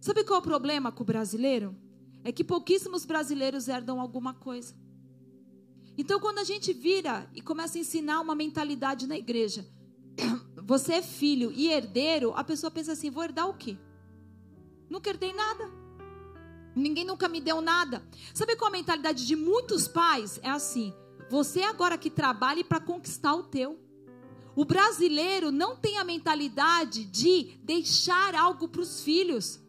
Sabe qual é o problema com o brasileiro? É que pouquíssimos brasileiros herdam alguma coisa. Então, quando a gente vira e começa a ensinar uma mentalidade na igreja, você é filho e herdeiro, a pessoa pensa assim: vou herdar o quê? Nunca herdei nada. Ninguém nunca me deu nada. Sabe qual a mentalidade de muitos pais? É assim: você agora que trabalhe para conquistar o teu. O brasileiro não tem a mentalidade de deixar algo para os filhos.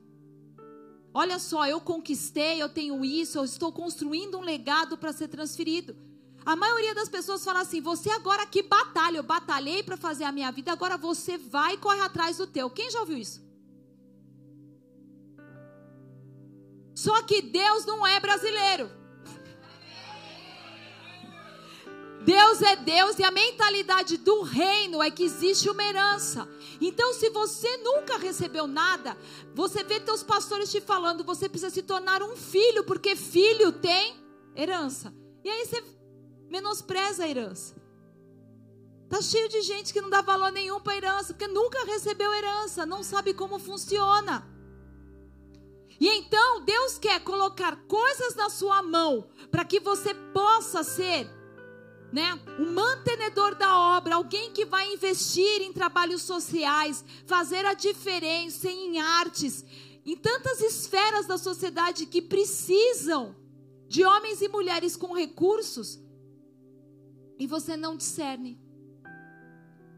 Olha só, eu conquistei, eu tenho isso, eu estou construindo um legado para ser transferido. A maioria das pessoas fala assim: você agora que batalha, eu batalhei para fazer a minha vida, agora você vai e corre atrás do teu. Quem já ouviu isso? Só que Deus não é brasileiro. Deus é Deus e a mentalidade do reino é que existe uma herança. Então, se você nunca recebeu nada, você vê teus pastores te falando, você precisa se tornar um filho, porque filho tem herança. E aí você menospreza a herança. Tá cheio de gente que não dá valor nenhum para a herança, porque nunca recebeu herança, não sabe como funciona. E então Deus quer colocar coisas na sua mão para que você possa ser né? Um mantenedor da obra, alguém que vai investir em trabalhos sociais, fazer a diferença em artes, em tantas esferas da sociedade que precisam de homens e mulheres com recursos, e você não discerne.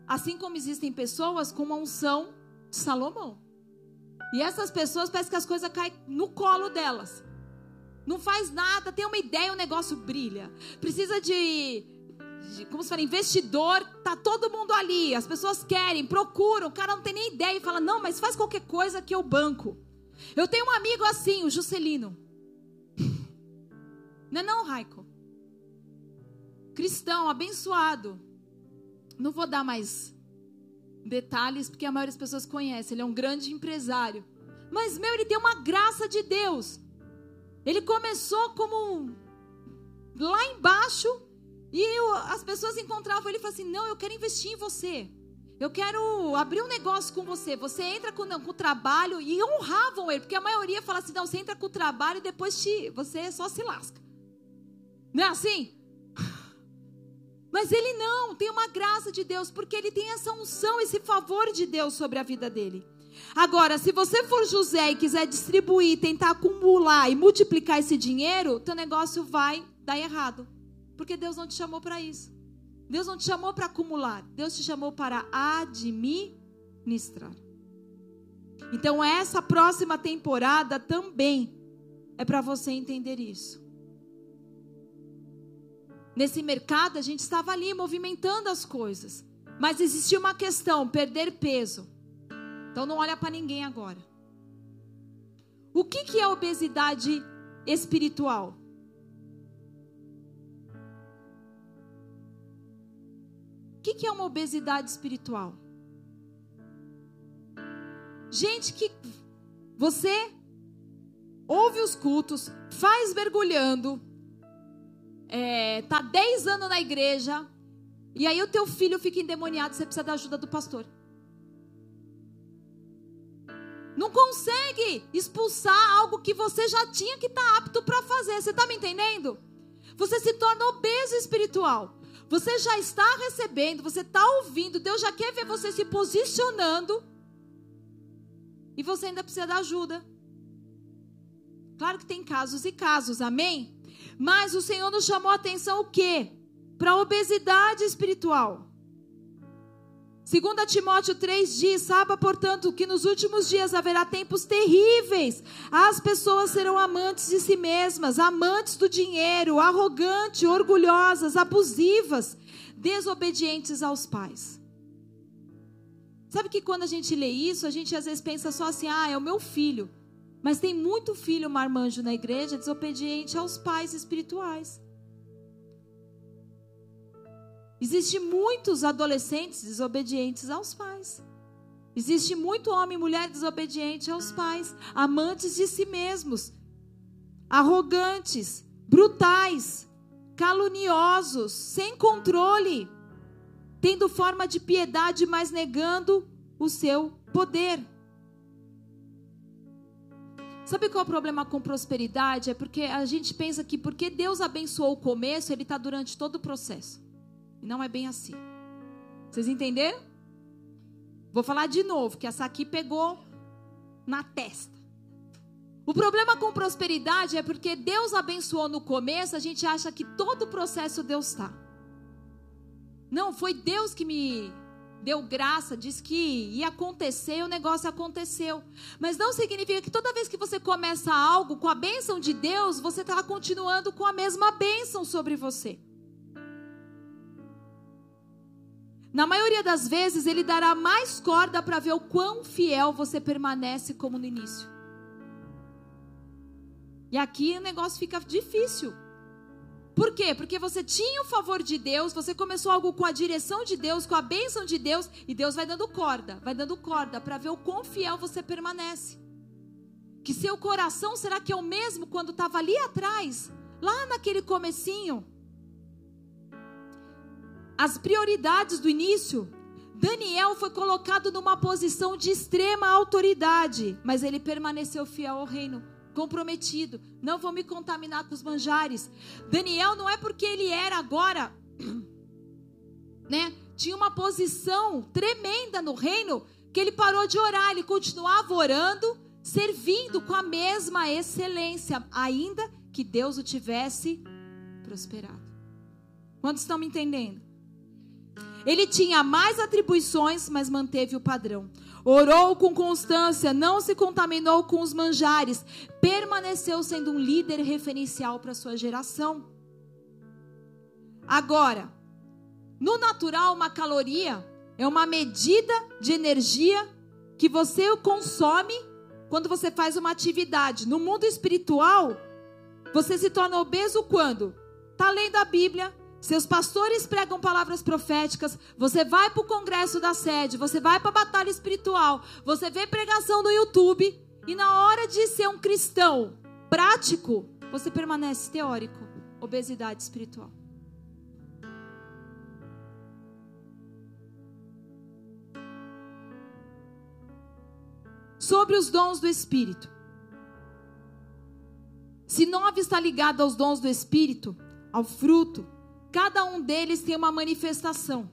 Assim como existem pessoas com uma unção de Salomão. E essas pessoas parece que as coisas caem no colo delas. Não faz nada, tem uma ideia, o negócio brilha. Precisa de de, como se fala, investidor, tá todo mundo ali, as pessoas querem, procuram, o cara não tem nem ideia e fala: "Não, mas faz qualquer coisa que eu banco". Eu tenho um amigo assim, o Juscelino. Não é não, Raico? Cristão, abençoado. Não vou dar mais detalhes, porque a maioria das pessoas conhece. Ele é um grande empresário. Mas, meu, ele tem uma graça de Deus. Ele começou como lá embaixo e eu, as pessoas encontravam ele e falavam assim: Não, eu quero investir em você. Eu quero abrir um negócio com você. Você entra com, com o trabalho e honravam ele, porque a maioria fala assim: Não, você entra com o trabalho e depois te, você só se lasca. Não é assim? Mas ele não, tem uma graça de Deus, porque ele tem essa unção, esse favor de Deus sobre a vida dele. Agora, se você for José e quiser distribuir, tentar acumular e multiplicar esse dinheiro, teu negócio vai dar errado. Porque Deus não te chamou para isso. Deus não te chamou para acumular. Deus te chamou para administrar. Então, essa próxima temporada também é para você entender isso. Nesse mercado, a gente estava ali movimentando as coisas. Mas existia uma questão: perder peso. Então, não olha para ninguém agora. O que, que é obesidade espiritual? O que, que é uma obesidade espiritual? Gente que você ouve os cultos, faz mergulhando, é, tá 10 anos na igreja, e aí o teu filho fica endemoniado, você precisa da ajuda do pastor. Não consegue expulsar algo que você já tinha que estar tá apto para fazer. Você está me entendendo? Você se torna obeso espiritual. Você já está recebendo, você está ouvindo, Deus já quer ver você se posicionando. E você ainda precisa da ajuda. Claro que tem casos e casos, amém? Mas o Senhor nos chamou a atenção o quê? Para a obesidade espiritual. 2 Timóteo 3 diz: Saiba, portanto, que nos últimos dias haverá tempos terríveis. As pessoas serão amantes de si mesmas, amantes do dinheiro, arrogantes, orgulhosas, abusivas, desobedientes aos pais. Sabe que quando a gente lê isso, a gente às vezes pensa só assim: ah, é o meu filho. Mas tem muito filho marmanjo na igreja desobediente aos pais espirituais. Existe muitos adolescentes desobedientes aos pais. Existe muito homem e mulher desobediente aos pais, amantes de si mesmos, arrogantes, brutais, caluniosos, sem controle, tendo forma de piedade, mas negando o seu poder. Sabe qual é o problema com prosperidade? É porque a gente pensa que porque Deus abençoou o começo, Ele está durante todo o processo. E não é bem assim. Vocês entenderam? Vou falar de novo, que essa aqui pegou na testa. O problema com prosperidade é porque Deus abençoou no começo, a gente acha que todo o processo Deus está. Não, foi Deus que me deu graça, disse que ia acontecer, e o negócio aconteceu. Mas não significa que toda vez que você começa algo com a bênção de Deus, você está continuando com a mesma bênção sobre você. Na maioria das vezes, Ele dará mais corda para ver o quão fiel você permanece como no início. E aqui o negócio fica difícil. Por quê? Porque você tinha o favor de Deus, você começou algo com a direção de Deus, com a bênção de Deus, e Deus vai dando corda, vai dando corda para ver o quão fiel você permanece. Que seu coração será que é o mesmo quando estava ali atrás, lá naquele comecinho? As prioridades do início. Daniel foi colocado numa posição de extrema autoridade, mas ele permaneceu fiel ao reino comprometido. Não vou me contaminar com os manjares. Daniel não é porque ele era agora, né? Tinha uma posição tremenda no reino que ele parou de orar, ele continuava orando, servindo com a mesma excelência, ainda que Deus o tivesse prosperado. Quantos estão me entendendo? Ele tinha mais atribuições, mas manteve o padrão. Orou com constância, não se contaminou com os manjares, permaneceu sendo um líder referencial para sua geração. Agora, no natural, uma caloria é uma medida de energia que você consome quando você faz uma atividade. No mundo espiritual, você se torna obeso quando? Está lendo a Bíblia, seus pastores pregam palavras proféticas. Você vai para o congresso da sede. Você vai para a batalha espiritual. Você vê pregação no YouTube. E na hora de ser um cristão prático, você permanece teórico. Obesidade espiritual. Sobre os dons do Espírito. Se nove está ligado aos dons do Espírito, ao fruto, Cada um deles tem uma manifestação.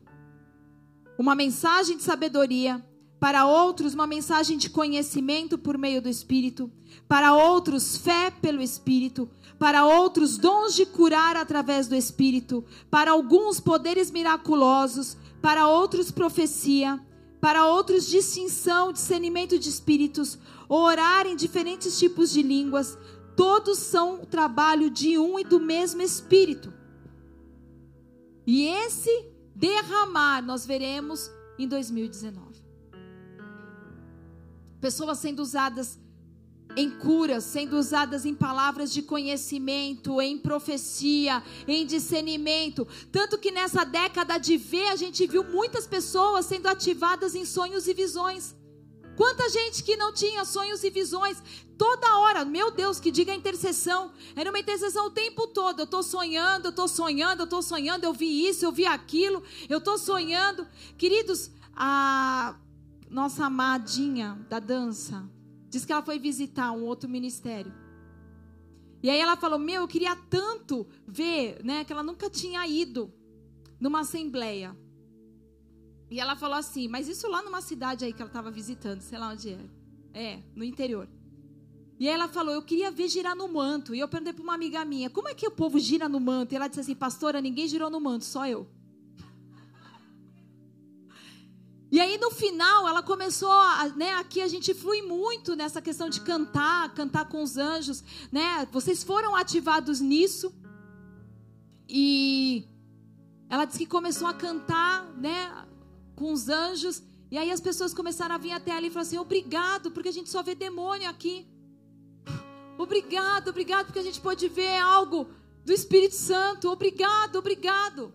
Uma mensagem de sabedoria, para outros, uma mensagem de conhecimento por meio do Espírito, para outros, fé pelo Espírito, para outros, dons de curar através do Espírito, para alguns, poderes miraculosos, para outros, profecia, para outros, distinção, discernimento de espíritos, orar em diferentes tipos de línguas. Todos são o trabalho de um e do mesmo Espírito. E esse derramar nós veremos em 2019. Pessoas sendo usadas em curas, sendo usadas em palavras de conhecimento, em profecia, em discernimento. Tanto que nessa década de ver, a gente viu muitas pessoas sendo ativadas em sonhos e visões. Quanta gente que não tinha sonhos e visões, toda hora, meu Deus, que diga intercessão. Era uma intercessão o tempo todo. Eu estou sonhando, eu estou sonhando, eu estou sonhando, eu vi isso, eu vi aquilo, eu estou sonhando. Queridos, a nossa amadinha da dança diz que ela foi visitar um outro ministério. E aí ela falou: Meu, eu queria tanto ver, né? Que ela nunca tinha ido numa assembleia. E ela falou assim, mas isso lá numa cidade aí que ela estava visitando, sei lá onde era. É, no interior. E aí ela falou, eu queria ver girar no manto. E eu perguntei para uma amiga minha, como é que o povo gira no manto? E ela disse assim, pastora, ninguém girou no manto, só eu. E aí no final ela começou, a, né, aqui a gente flui muito nessa questão de cantar, cantar com os anjos, né? Vocês foram ativados nisso. E ela disse que começou a cantar, né, com os anjos. E aí as pessoas começaram a vir até ali e falaram assim: obrigado, porque a gente só vê demônio aqui. Obrigado, obrigado, porque a gente pode ver algo do Espírito Santo. Obrigado, obrigado.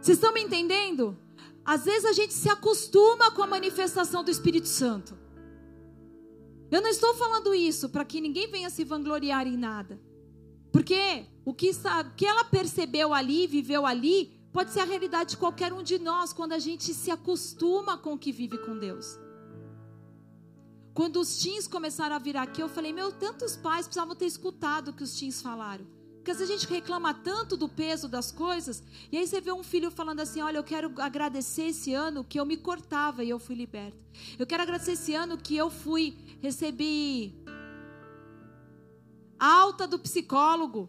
Vocês estão me entendendo? Às vezes a gente se acostuma com a manifestação do Espírito Santo. Eu não estou falando isso para que ninguém venha se vangloriar em nada. Porque o que, o que ela percebeu ali, viveu ali, Pode ser a realidade de qualquer um de nós quando a gente se acostuma com o que vive com Deus. Quando os teens começaram a vir aqui, eu falei: Meu, tantos pais precisavam ter escutado o que os teens falaram. Porque às vezes a gente reclama tanto do peso das coisas, e aí você vê um filho falando assim: Olha, eu quero agradecer esse ano que eu me cortava e eu fui liberto. Eu quero agradecer esse ano que eu fui, recebi alta do psicólogo.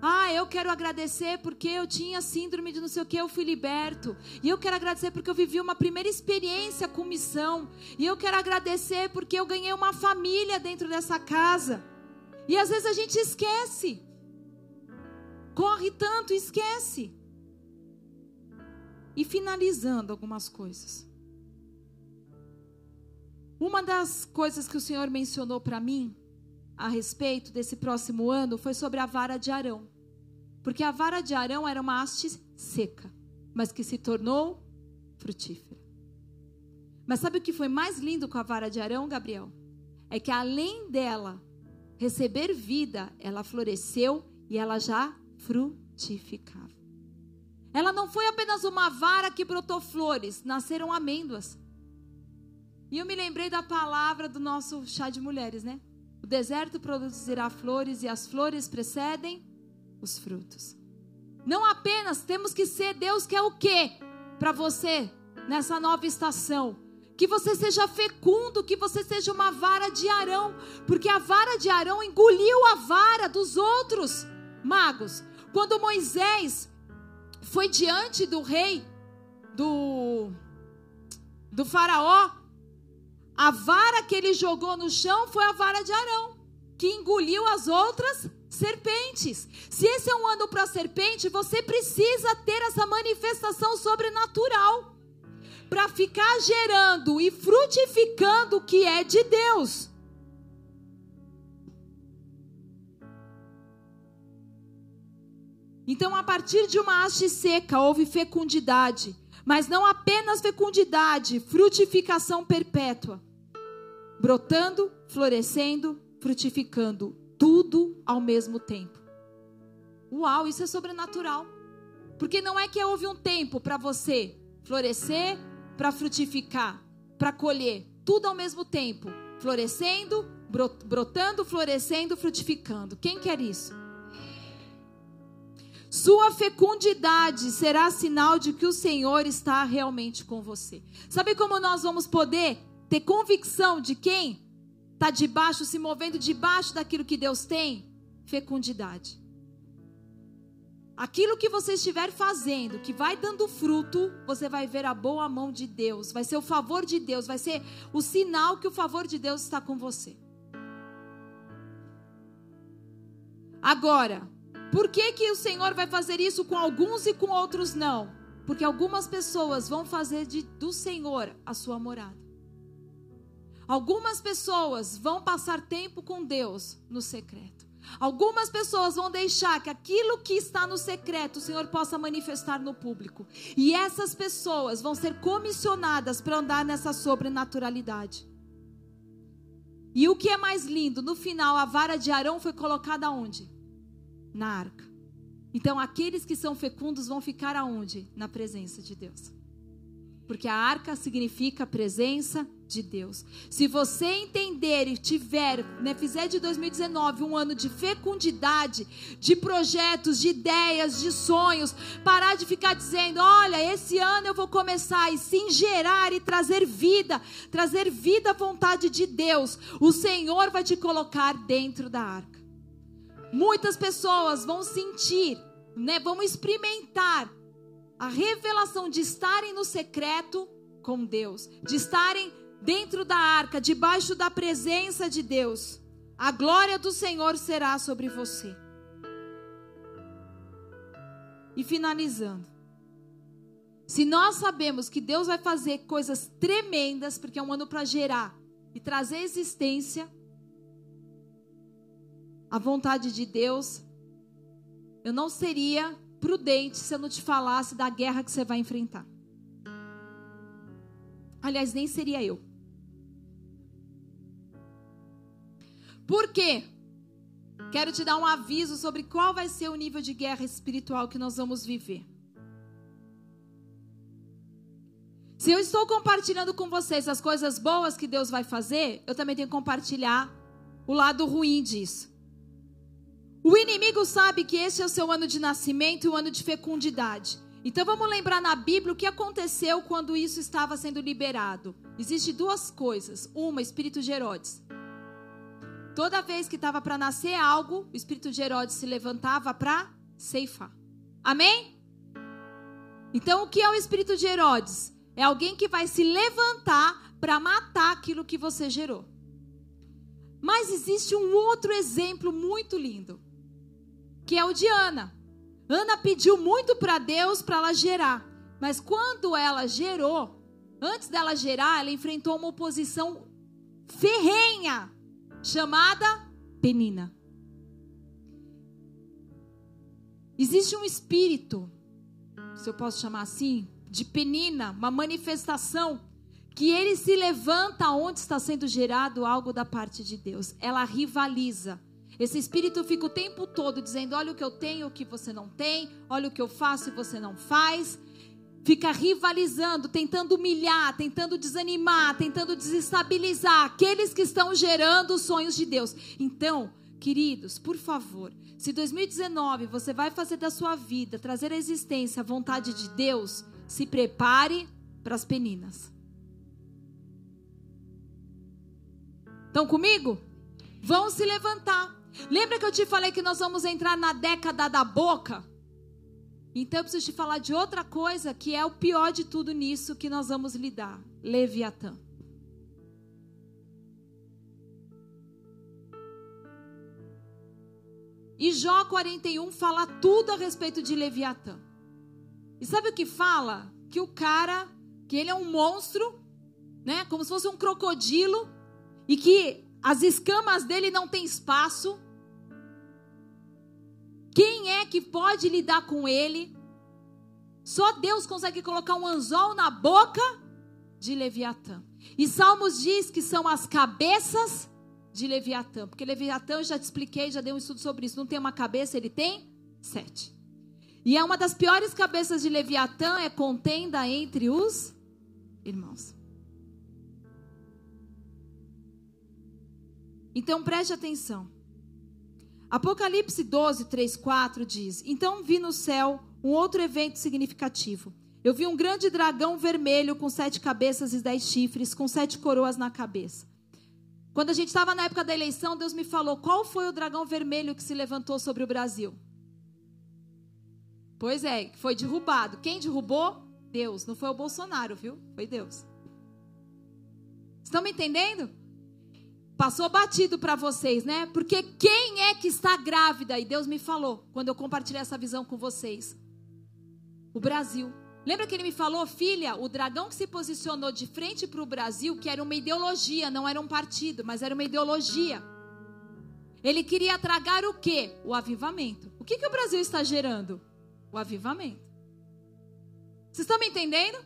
Ah, eu quero agradecer porque eu tinha síndrome de não sei o que, eu fui liberto. E eu quero agradecer porque eu vivi uma primeira experiência com missão. E eu quero agradecer porque eu ganhei uma família dentro dessa casa. E às vezes a gente esquece. Corre tanto, esquece. E finalizando algumas coisas. Uma das coisas que o Senhor mencionou para mim a respeito desse próximo ano foi sobre a vara de Arão. Porque a vara de Arão era uma haste seca, mas que se tornou frutífera. Mas sabe o que foi mais lindo com a vara de Arão, Gabriel? É que além dela receber vida, ela floresceu e ela já frutificava. Ela não foi apenas uma vara que brotou flores, nasceram amêndoas. E eu me lembrei da palavra do nosso chá de mulheres, né? O deserto produzirá flores e as flores precedem os frutos. Não apenas temos que ser Deus quer o quê para você nessa nova estação? que você seja fecundo, que você seja uma vara de Arão, porque a vara de Arão engoliu a vara dos outros magos. Quando Moisés foi diante do rei do do faraó, a vara que ele jogou no chão foi a vara de Arão, que engoliu as outras serpentes. Se esse é um ano para serpente, você precisa ter essa manifestação sobrenatural para ficar gerando e frutificando o que é de Deus. Então, a partir de uma haste seca, houve fecundidade, mas não apenas fecundidade, frutificação perpétua. Brotando, florescendo, frutificando, tudo ao mesmo tempo. Uau, isso é sobrenatural. Porque não é que houve um tempo para você florescer, para frutificar, para colher, tudo ao mesmo tempo, florescendo, brotando, florescendo, frutificando. Quem quer isso? Sua fecundidade será sinal de que o Senhor está realmente com você. Sabe como nós vamos poder ter convicção de quem está debaixo, se movendo debaixo daquilo que Deus tem? Fecundidade. Aquilo que você estiver fazendo, que vai dando fruto, você vai ver a boa mão de Deus, vai ser o favor de Deus, vai ser o sinal que o favor de Deus está com você. Agora, por que que o Senhor vai fazer isso com alguns e com outros não? Porque algumas pessoas vão fazer de, do Senhor a sua morada. Algumas pessoas vão passar tempo com Deus no secreto. Algumas pessoas vão deixar que aquilo que está no secreto o Senhor possa manifestar no público. E essas pessoas vão ser comissionadas para andar nessa sobrenaturalidade. E o que é mais lindo, no final a vara de Arão foi colocada onde? Na arca. Então aqueles que são fecundos vão ficar aonde? Na presença de Deus. Porque a arca significa presença de Deus. Se você entender e tiver, né, fizer de 2019 um ano de fecundidade, de projetos, de ideias, de sonhos, parar de ficar dizendo, olha, esse ano eu vou começar e sim gerar e trazer vida, trazer vida à vontade de Deus. O Senhor vai te colocar dentro da arca. Muitas pessoas vão sentir, né, vão experimentar a revelação de estarem no secreto com Deus, de estarem dentro da arca, debaixo da presença de Deus. A glória do Senhor será sobre você. E finalizando. Se nós sabemos que Deus vai fazer coisas tremendas, porque é um ano para gerar e trazer existência, a vontade de Deus, eu não seria prudente se eu não te falasse da guerra que você vai enfrentar. Aliás, nem seria eu. Por quê? Quero te dar um aviso sobre qual vai ser o nível de guerra espiritual que nós vamos viver. Se eu estou compartilhando com vocês as coisas boas que Deus vai fazer, eu também tenho que compartilhar o lado ruim disso. O inimigo sabe que esse é o seu ano de nascimento e o ano de fecundidade. Então vamos lembrar na Bíblia o que aconteceu quando isso estava sendo liberado. Existem duas coisas. Uma, espírito de Herodes. Toda vez que estava para nascer algo, o espírito de Herodes se levantava para ceifar. Amém? Então, o que é o espírito de Herodes? É alguém que vai se levantar para matar aquilo que você gerou. Mas existe um outro exemplo muito lindo, que é o de Ana. Ana pediu muito para Deus para ela gerar, mas quando ela gerou, antes dela gerar, ela enfrentou uma oposição ferrenha chamada Penina. Existe um espírito, se eu posso chamar assim, de Penina, uma manifestação que ele se levanta onde está sendo gerado algo da parte de Deus. Ela rivaliza. Esse espírito fica o tempo todo dizendo: olha o que eu tenho, o que você não tem, olha o que eu faço e você não faz. Fica rivalizando, tentando humilhar, tentando desanimar, tentando desestabilizar aqueles que estão gerando os sonhos de Deus. Então, queridos, por favor, se 2019 você vai fazer da sua vida, trazer à existência a vontade de Deus, se prepare para as peninas. Estão comigo? Vão se levantar. Lembra que eu te falei que nós vamos entrar na década da boca? Então eu preciso te falar de outra coisa que é o pior de tudo nisso que nós vamos lidar: Leviatã. E Jó 41 fala tudo a respeito de Leviatã. E sabe o que fala? Que o cara, que ele é um monstro, né? Como se fosse um crocodilo, e que as escamas dele não têm espaço, quem é que pode lidar com ele? Só Deus consegue colocar um anzol na boca de Leviatã. E Salmos diz que são as cabeças de Leviatã. Porque Leviatã, eu já te expliquei, já dei um estudo sobre isso. Não tem uma cabeça, ele tem sete. E é uma das piores cabeças de Leviatã é contenda entre os irmãos. Então preste atenção. Apocalipse 12, 3, 4 diz: Então vi no céu um outro evento significativo. Eu vi um grande dragão vermelho com sete cabeças e dez chifres, com sete coroas na cabeça. Quando a gente estava na época da eleição, Deus me falou: qual foi o dragão vermelho que se levantou sobre o Brasil? Pois é, foi derrubado. Quem derrubou? Deus. Não foi o Bolsonaro, viu? Foi Deus. Estão me entendendo? Passou batido para vocês, né? Porque quem é que está grávida? E Deus me falou quando eu compartilhei essa visão com vocês. O Brasil. Lembra que ele me falou, filha, o dragão que se posicionou de frente para o Brasil, que era uma ideologia, não era um partido, mas era uma ideologia. Ele queria tragar o quê? O avivamento. O que, que o Brasil está gerando? O avivamento. Vocês estão me entendendo?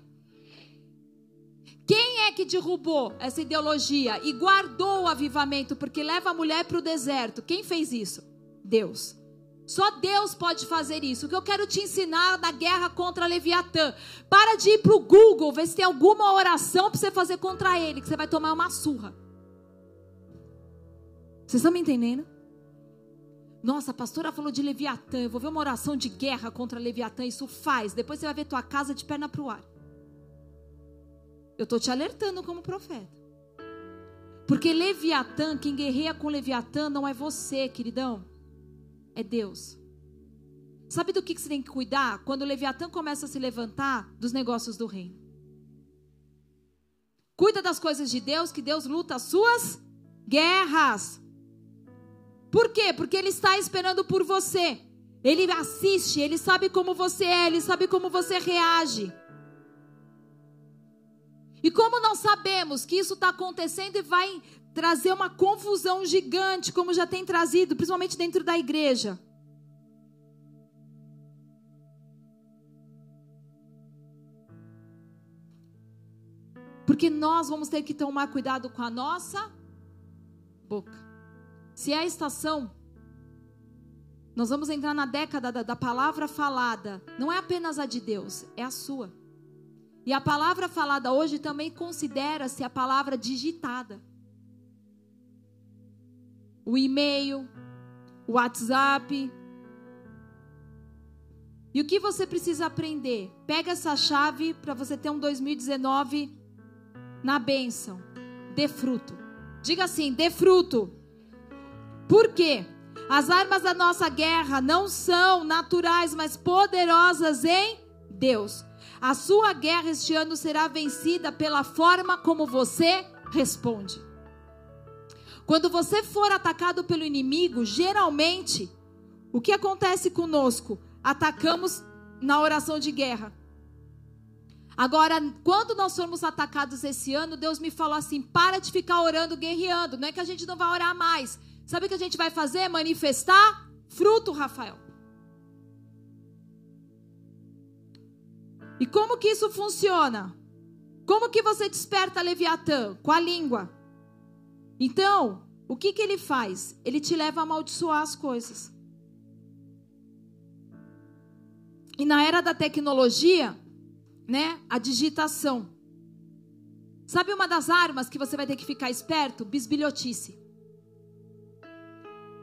Quem é que derrubou essa ideologia e guardou o avivamento porque leva a mulher para o deserto? Quem fez isso? Deus. Só Deus pode fazer isso. O que eu quero te ensinar na guerra contra Leviatã. Para de ir para o Google, ver se tem alguma oração para você fazer contra ele, que você vai tomar uma surra. Vocês estão me entendendo? Nossa, a pastora falou de Leviatã. Eu vou ver uma oração de guerra contra Leviatã. Isso faz. Depois você vai ver tua casa de perna para o ar. Eu estou te alertando como profeta. Porque Leviatã, quem guerreia com Leviatã não é você, queridão. É Deus. Sabe do que você tem que cuidar? Quando o Leviatã começa a se levantar dos negócios do reino. Cuida das coisas de Deus, que Deus luta as suas guerras. Por quê? Porque Ele está esperando por você. Ele assiste, Ele sabe como você é, Ele sabe como você reage. E como nós sabemos que isso está acontecendo e vai trazer uma confusão gigante, como já tem trazido, principalmente dentro da igreja. Porque nós vamos ter que tomar cuidado com a nossa boca. Se é a estação, nós vamos entrar na década da, palavra falada, não é apenas a de Deus, é a sua. E a palavra falada hoje também considera-se a palavra digitada. O e-mail, WhatsApp. E o que você precisa aprender? Pega essa chave para você ter um 2019 na bênção. Dê fruto. Diga assim: dê fruto. Por quê? As armas da nossa guerra não são naturais, mas poderosas em Deus. A sua guerra este ano será vencida pela forma como você responde. Quando você for atacado pelo inimigo, geralmente, o que acontece conosco? Atacamos na oração de guerra. Agora, quando nós formos atacados esse ano, Deus me falou assim: para de ficar orando, guerreando. Não é que a gente não vai orar mais. Sabe o que a gente vai fazer? Manifestar fruto, Rafael. E como que isso funciona? Como que você desperta Leviatã? Com a língua. Então, o que que ele faz? Ele te leva a amaldiçoar as coisas. E na era da tecnologia, né, a digitação. Sabe uma das armas que você vai ter que ficar esperto? Bisbilhotice.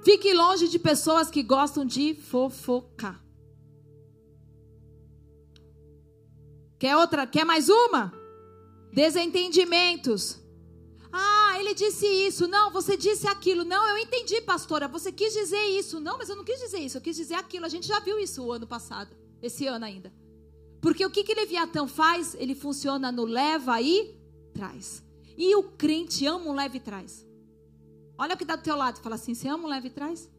Fique longe de pessoas que gostam de fofocar. Quer outra? Quer mais uma? Desentendimentos. Ah, ele disse isso. Não, você disse aquilo. Não, eu entendi, pastora. Você quis dizer isso. Não, mas eu não quis dizer isso. Eu quis dizer aquilo. A gente já viu isso o ano passado. Esse ano ainda. Porque o que, que Leviatã faz? Ele funciona no leva e traz. E o crente ama um leve e traz. Olha o que dá do teu lado. Fala assim: você ama um leve e traz?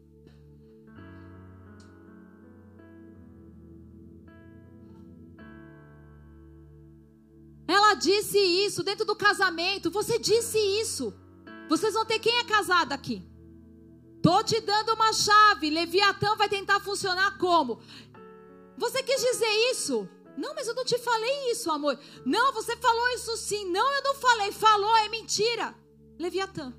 Ela disse isso dentro do casamento. Você disse isso. Vocês vão ter quem é casado aqui? Tô te dando uma chave. Leviatã vai tentar funcionar como? Você quis dizer isso? Não, mas eu não te falei isso, amor. Não, você falou isso sim. Não, eu não falei. Falou, é mentira. Leviatã.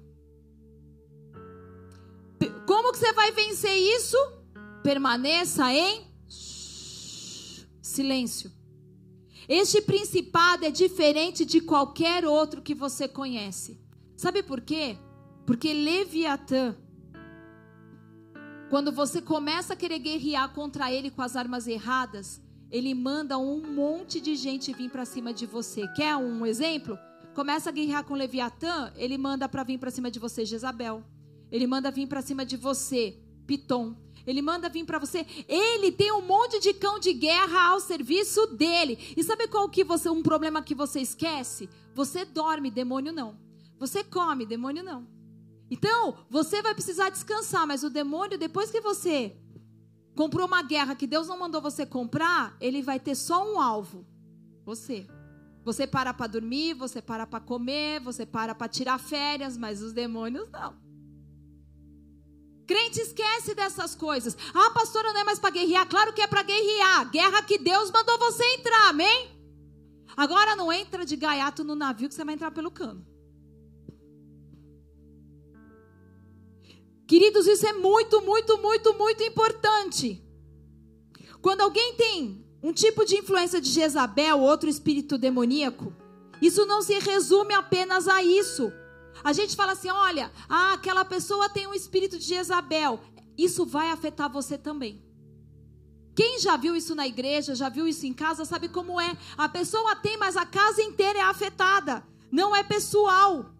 Como que você vai vencer isso? Permaneça em silêncio. Este principado é diferente de qualquer outro que você conhece. Sabe por quê? Porque Leviatã, quando você começa a querer guerrear contra ele com as armas erradas, ele manda um monte de gente vir para cima de você. Quer um exemplo? Começa a guerrear com Leviatã, ele manda para vir para cima de você Jezabel. Ele manda vir para cima de você Piton. Ele manda vir para você. Ele tem um monte de cão de guerra ao serviço dele. E sabe qual que você um problema que você esquece? Você dorme, demônio não. Você come, demônio não. Então, você vai precisar descansar, mas o demônio depois que você comprou uma guerra que Deus não mandou você comprar, ele vai ter só um alvo. Você. Você para para dormir, você para para comer, você para para tirar férias, mas os demônios não. Crente esquece dessas coisas. Ah, pastora, não é mais para guerrear? Claro que é para guerrear. Guerra que Deus mandou você entrar, amém? Agora não entra de gaiato no navio que você vai entrar pelo cano. Queridos, isso é muito, muito, muito, muito importante. Quando alguém tem um tipo de influência de Jezabel, outro espírito demoníaco, isso não se resume apenas a isso. A gente fala assim: olha, ah, aquela pessoa tem um espírito de Jezabel. Isso vai afetar você também. Quem já viu isso na igreja, já viu isso em casa, sabe como é. A pessoa tem, mas a casa inteira é afetada. Não é pessoal.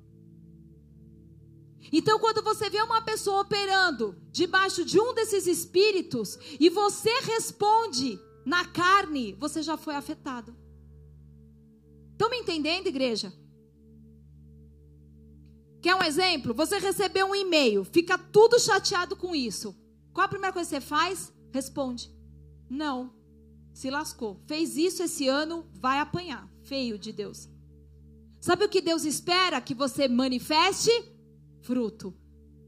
Então, quando você vê uma pessoa operando debaixo de um desses espíritos e você responde na carne, você já foi afetado. Estão me entendendo, igreja? Quer um exemplo? Você recebeu um e-mail, fica tudo chateado com isso. Qual a primeira coisa que você faz? Responde: Não. Se lascou. Fez isso esse ano, vai apanhar. Feio de Deus. Sabe o que Deus espera? Que você manifeste fruto.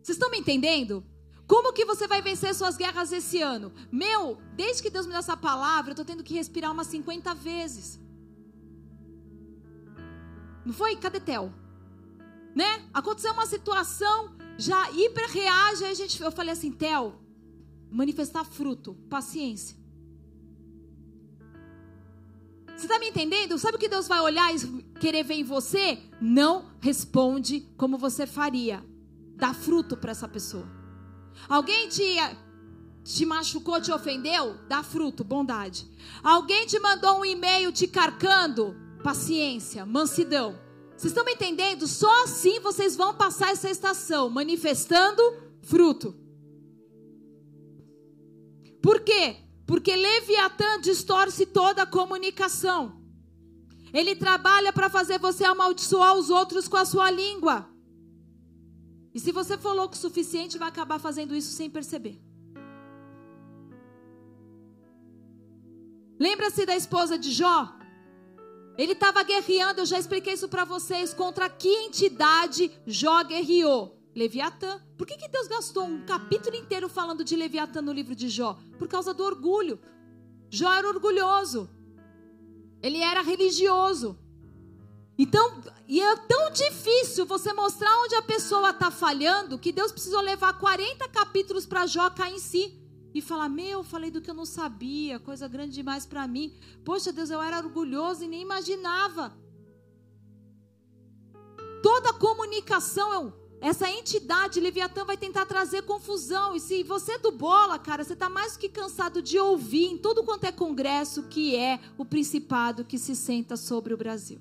Vocês estão me entendendo? Como que você vai vencer suas guerras esse ano? Meu, desde que Deus me deu essa palavra, eu estou tendo que respirar umas 50 vezes. Não foi? Cadê Tel? Né? Aconteceu uma situação, já hiper reage, aí a gente, eu falei assim, Tel, manifestar fruto, paciência. Você está me entendendo? Sabe o que Deus vai olhar e querer ver em você? Não responde como você faria. Dá fruto para essa pessoa. Alguém te, te machucou, te ofendeu? Dá fruto, bondade. Alguém te mandou um e-mail te carcando? Paciência, mansidão. Vocês estão me entendendo? Só assim vocês vão passar essa estação, manifestando fruto. Por quê? Porque Leviatã distorce toda a comunicação. Ele trabalha para fazer você amaldiçoar os outros com a sua língua. E se você for louco o suficiente, vai acabar fazendo isso sem perceber. Lembra-se da esposa de Jó? Ele estava guerreando, eu já expliquei isso para vocês, contra que entidade Jó guerreou? Leviatã. Por que, que Deus gastou um capítulo inteiro falando de Leviatã no livro de Jó? Por causa do orgulho. Jó era orgulhoso. Ele era religioso. Então, e é tão difícil você mostrar onde a pessoa está falhando que Deus precisou levar 40 capítulos para Jó cair em si e falar: Meu, falei do que eu não sabia, coisa grande demais para mim. Poxa, Deus, eu era orgulhoso e nem imaginava. Toda comunicação, essa entidade, Leviatã, vai tentar trazer confusão. E se você é do bola, cara, você está mais que cansado de ouvir em tudo quanto é congresso que é o principado que se senta sobre o Brasil.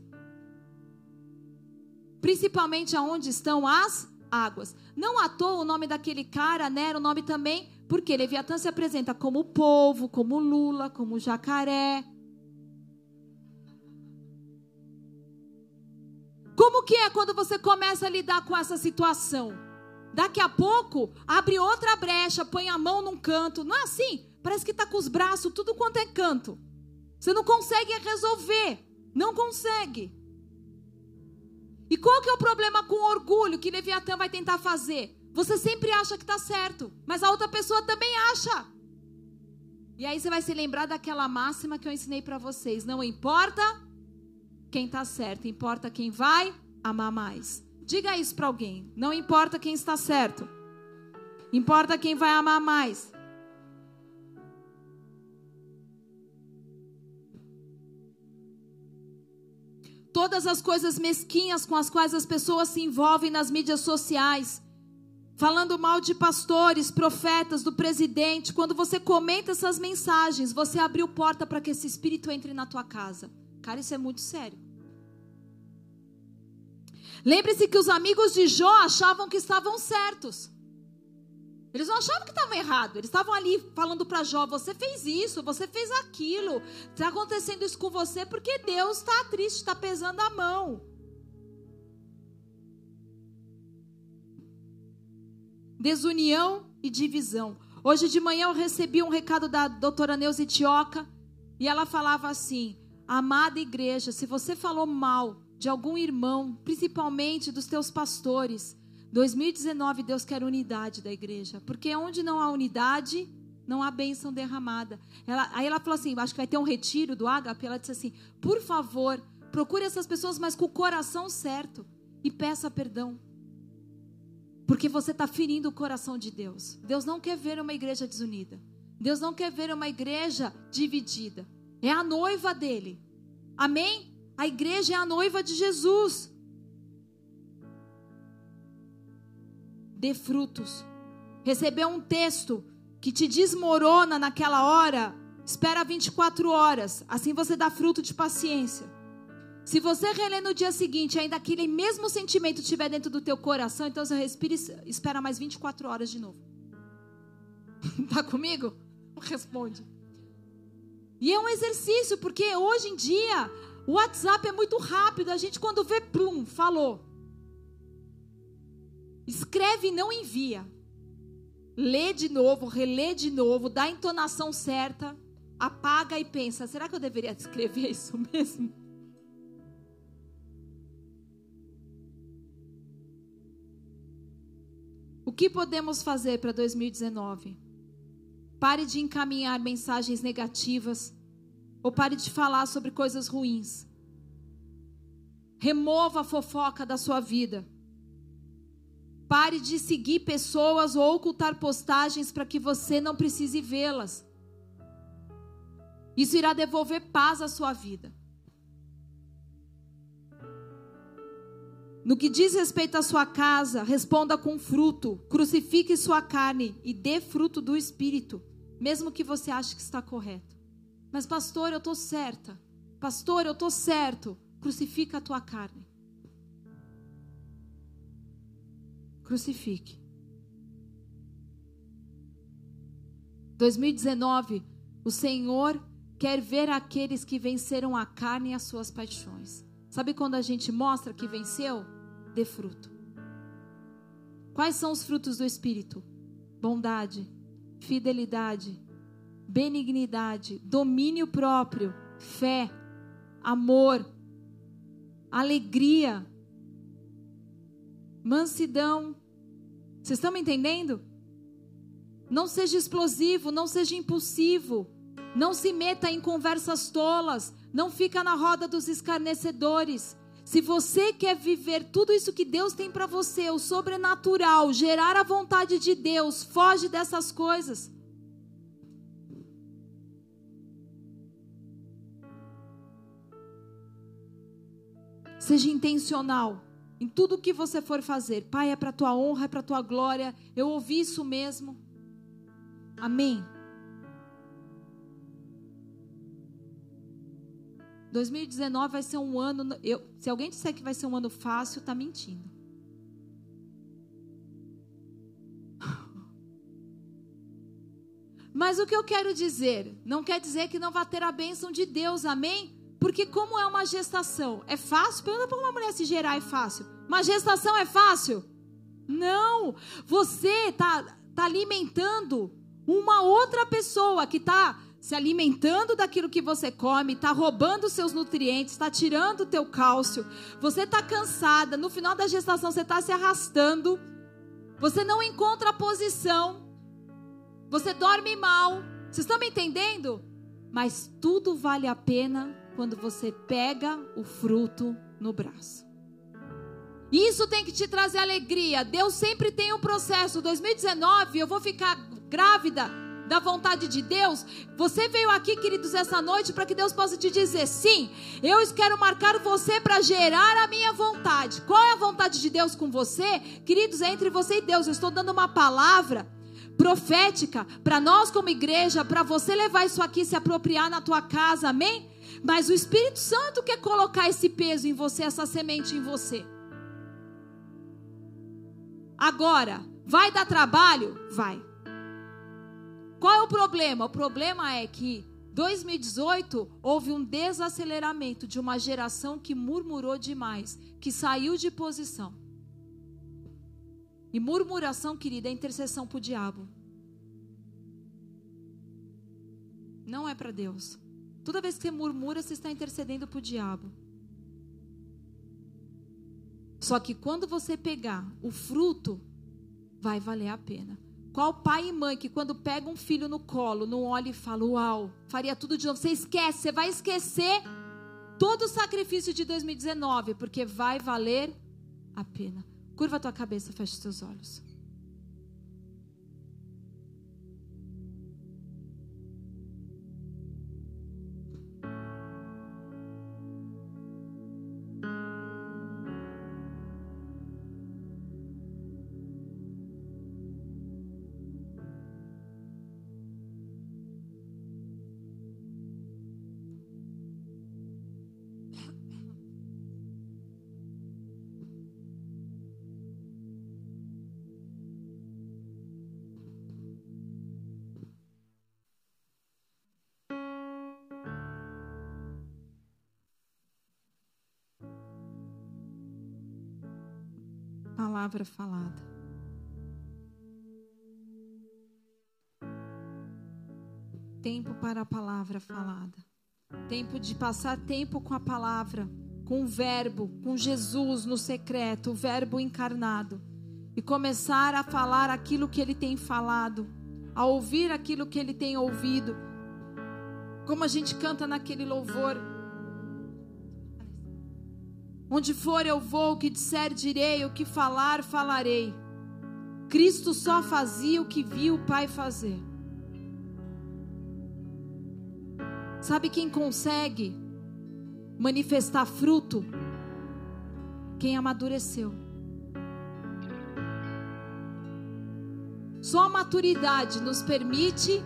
Principalmente aonde estão as águas. Não à toa o nome daquele cara, né? Era o nome também porque Leviatã se apresenta como polvo, como lula, como jacaré. Como que é quando você começa a lidar com essa situação? Daqui a pouco, abre outra brecha, põe a mão num canto. Não é assim? Parece que está com os braços tudo quanto é canto. Você não consegue resolver. Não consegue. E qual que é o problema com o orgulho que Leviatã vai tentar fazer? Você sempre acha que está certo, mas a outra pessoa também acha. E aí você vai se lembrar daquela máxima que eu ensinei para vocês: não importa quem está certo, importa quem vai amar mais. Diga isso para alguém. Não importa quem está certo, importa quem vai amar mais. Todas as coisas mesquinhas com as quais as pessoas se envolvem nas mídias sociais falando mal de pastores, profetas, do presidente, quando você comenta essas mensagens, você abriu porta para que esse espírito entre na tua casa. Cara, isso é muito sério. Lembre-se que os amigos de Jó achavam que estavam certos. Eles não achavam que estavam errados. Eles estavam ali falando para Jó: você fez isso, você fez aquilo. Está acontecendo isso com você porque Deus está triste, está pesando a mão. Desunião e divisão. Hoje de manhã eu recebi um recado da doutora Neuza Itioca e ela falava assim: Amada igreja, se você falou mal de algum irmão, principalmente dos teus pastores, 2019 Deus quer unidade da igreja, porque onde não há unidade, não há bênção derramada. Ela, aí ela falou assim: acho que vai ter um retiro do Ágape. Ela disse assim: por favor, procure essas pessoas, mas com o coração certo e peça perdão. Porque você está ferindo o coração de Deus. Deus não quer ver uma igreja desunida. Deus não quer ver uma igreja dividida. É a noiva dele. Amém? A igreja é a noiva de Jesus. Dê frutos. Recebeu um texto que te desmorona naquela hora, espera 24 horas. Assim você dá fruto de paciência. Se você reler no dia seguinte, ainda aquele mesmo sentimento estiver dentro do teu coração, então você respira e espera mais 24 horas de novo. tá comigo? Responde. E é um exercício, porque hoje em dia o WhatsApp é muito rápido. A gente quando vê, plum, falou. Escreve e não envia. Lê de novo, relê de novo, dá a entonação certa, apaga e pensa: será que eu deveria escrever isso mesmo? O que podemos fazer para 2019? Pare de encaminhar mensagens negativas ou pare de falar sobre coisas ruins. Remova a fofoca da sua vida. Pare de seguir pessoas ou ocultar postagens para que você não precise vê-las. Isso irá devolver paz à sua vida. No que diz respeito à sua casa, responda com fruto, crucifique sua carne e dê fruto do Espírito, mesmo que você ache que está correto. Mas, pastor, eu estou certa. Pastor, eu estou certo. Crucifica a tua carne. Crucifique. 2019, o Senhor quer ver aqueles que venceram a carne e as suas paixões. Sabe quando a gente mostra que venceu? Dê fruto. Quais são os frutos do Espírito? Bondade, fidelidade, benignidade, domínio próprio, fé, amor, alegria, mansidão. Vocês estão me entendendo? Não seja explosivo, não seja impulsivo. Não se meta em conversas tolas. Não fica na roda dos escarnecedores. Se você quer viver tudo isso que Deus tem para você, o sobrenatural, gerar a vontade de Deus, foge dessas coisas. Seja intencional em tudo que você for fazer. Pai, é para tua honra, é para tua glória. Eu ouvi isso mesmo. Amém. 2019 vai ser um ano. Eu, se alguém disser que vai ser um ano fácil, está mentindo. Mas o que eu quero dizer, não quer dizer que não vai ter a bênção de Deus, amém? Porque como é uma gestação? É fácil? Pergunta para uma mulher se gerar é fácil. Uma gestação é fácil? Não. Você está tá alimentando uma outra pessoa que está se alimentando daquilo que você come, está roubando seus nutrientes, está tirando o teu cálcio. Você está cansada, no final da gestação você está se arrastando. Você não encontra posição. Você dorme mal. Vocês estão me entendendo? Mas tudo vale a pena quando você pega o fruto no braço. Isso tem que te trazer alegria. Deus sempre tem um processo. 2019 eu vou ficar grávida da vontade de Deus, você veio aqui, queridos, essa noite para que Deus possa te dizer: sim, eu quero marcar você para gerar a minha vontade. Qual é a vontade de Deus com você? Queridos, é entre você e Deus. Eu estou dando uma palavra profética para nós como igreja, para você levar isso aqui se apropriar na tua casa, amém? Mas o Espírito Santo quer colocar esse peso em você, essa semente em você. Agora, vai dar trabalho? Vai. Qual é o problema? O problema é que 2018 houve um desaceleramento de uma geração que murmurou demais, que saiu de posição. E murmuração, querida, é intercessão para o diabo. Não é para Deus. Toda vez que você murmura, você está intercedendo para o diabo. Só que quando você pegar o fruto, vai valer a pena. Qual pai e mãe que quando pega um filho no colo, não olha e fala, uau, faria tudo de novo. Você esquece, você vai esquecer todo o sacrifício de 2019, porque vai valer a pena. Curva a tua cabeça, feche os teus olhos. Palavra falada. Tempo para a palavra falada. Tempo de passar tempo com a palavra, com o Verbo, com Jesus no secreto, o Verbo encarnado. E começar a falar aquilo que ele tem falado, a ouvir aquilo que ele tem ouvido. Como a gente canta naquele louvor Onde for eu vou, o que disser direi, o que falar falarei. Cristo só fazia o que viu o Pai fazer. Sabe quem consegue manifestar fruto? quem amadureceu. Só a maturidade nos permite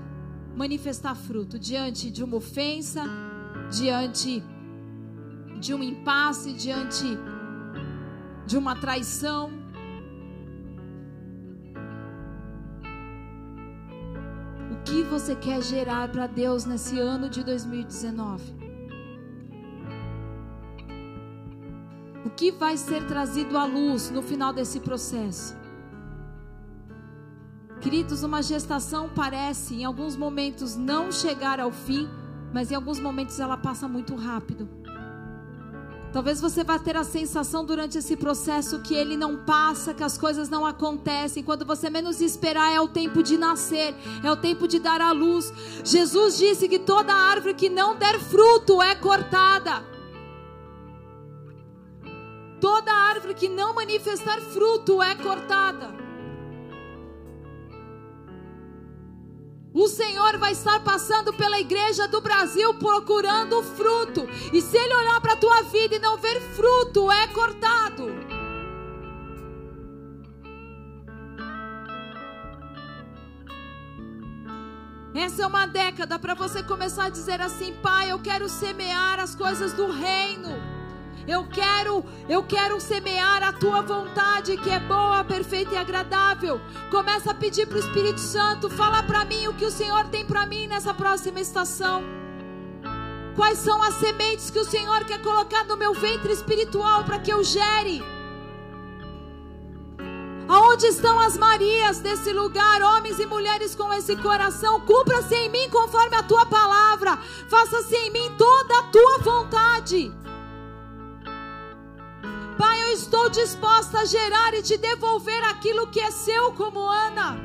manifestar fruto diante de uma ofensa, diante de um impasse, diante de uma traição. O que você quer gerar para Deus nesse ano de 2019? O que vai ser trazido à luz no final desse processo? Queridos, uma gestação parece em alguns momentos não chegar ao fim, mas em alguns momentos ela passa muito rápido. Talvez você vá ter a sensação durante esse processo que ele não passa, que as coisas não acontecem. Quando você menos esperar, é o tempo de nascer, é o tempo de dar à luz. Jesus disse que toda árvore que não der fruto é cortada. Toda árvore que não manifestar fruto é cortada. O Senhor vai estar passando pela igreja do Brasil procurando fruto. E se Ele olhar para a tua vida e não ver fruto, é cortado. Essa é uma década para você começar a dizer assim: Pai, eu quero semear as coisas do reino. Eu quero, eu quero semear a tua vontade, que é boa, perfeita e agradável. Começa a pedir para o Espírito Santo, fala para mim o que o Senhor tem para mim nessa próxima estação. Quais são as sementes que o Senhor quer colocar no meu ventre espiritual para que eu gere? Aonde estão as Marias desse lugar, homens e mulheres com esse coração? Cumpra-se em mim conforme a tua palavra. Faça-se em mim toda a tua vontade. Pai, eu estou disposta a gerar e te devolver aquilo que é seu, como Ana.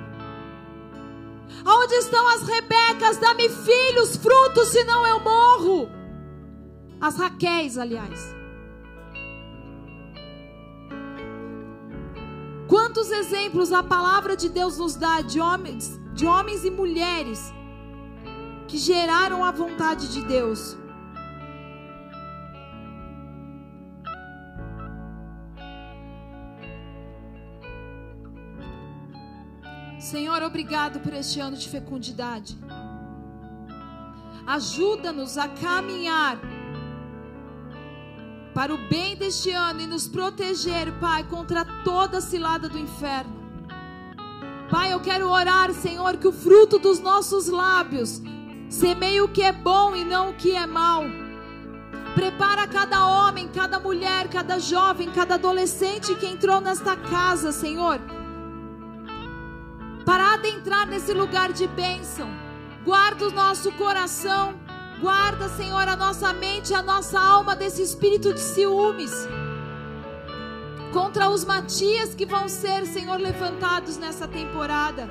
Onde estão as Rebecas? Dá-me filhos, frutos, senão eu morro. As Raquéis, aliás. Quantos exemplos a palavra de Deus nos dá de homens, de homens e mulheres que geraram a vontade de Deus? Senhor, obrigado por este ano de fecundidade. Ajuda-nos a caminhar para o bem deste ano e nos proteger, Pai, contra toda cilada do inferno. Pai, eu quero orar, Senhor, que o fruto dos nossos lábios semeie o que é bom e não o que é mal. Prepara cada homem, cada mulher, cada jovem, cada adolescente que entrou nesta casa, Senhor adentrar nesse lugar de bênção. Guarda o nosso coração, guarda, Senhor, a nossa mente, a nossa alma desse espírito de ciúmes. Contra os Matias que vão ser, Senhor, levantados nessa temporada.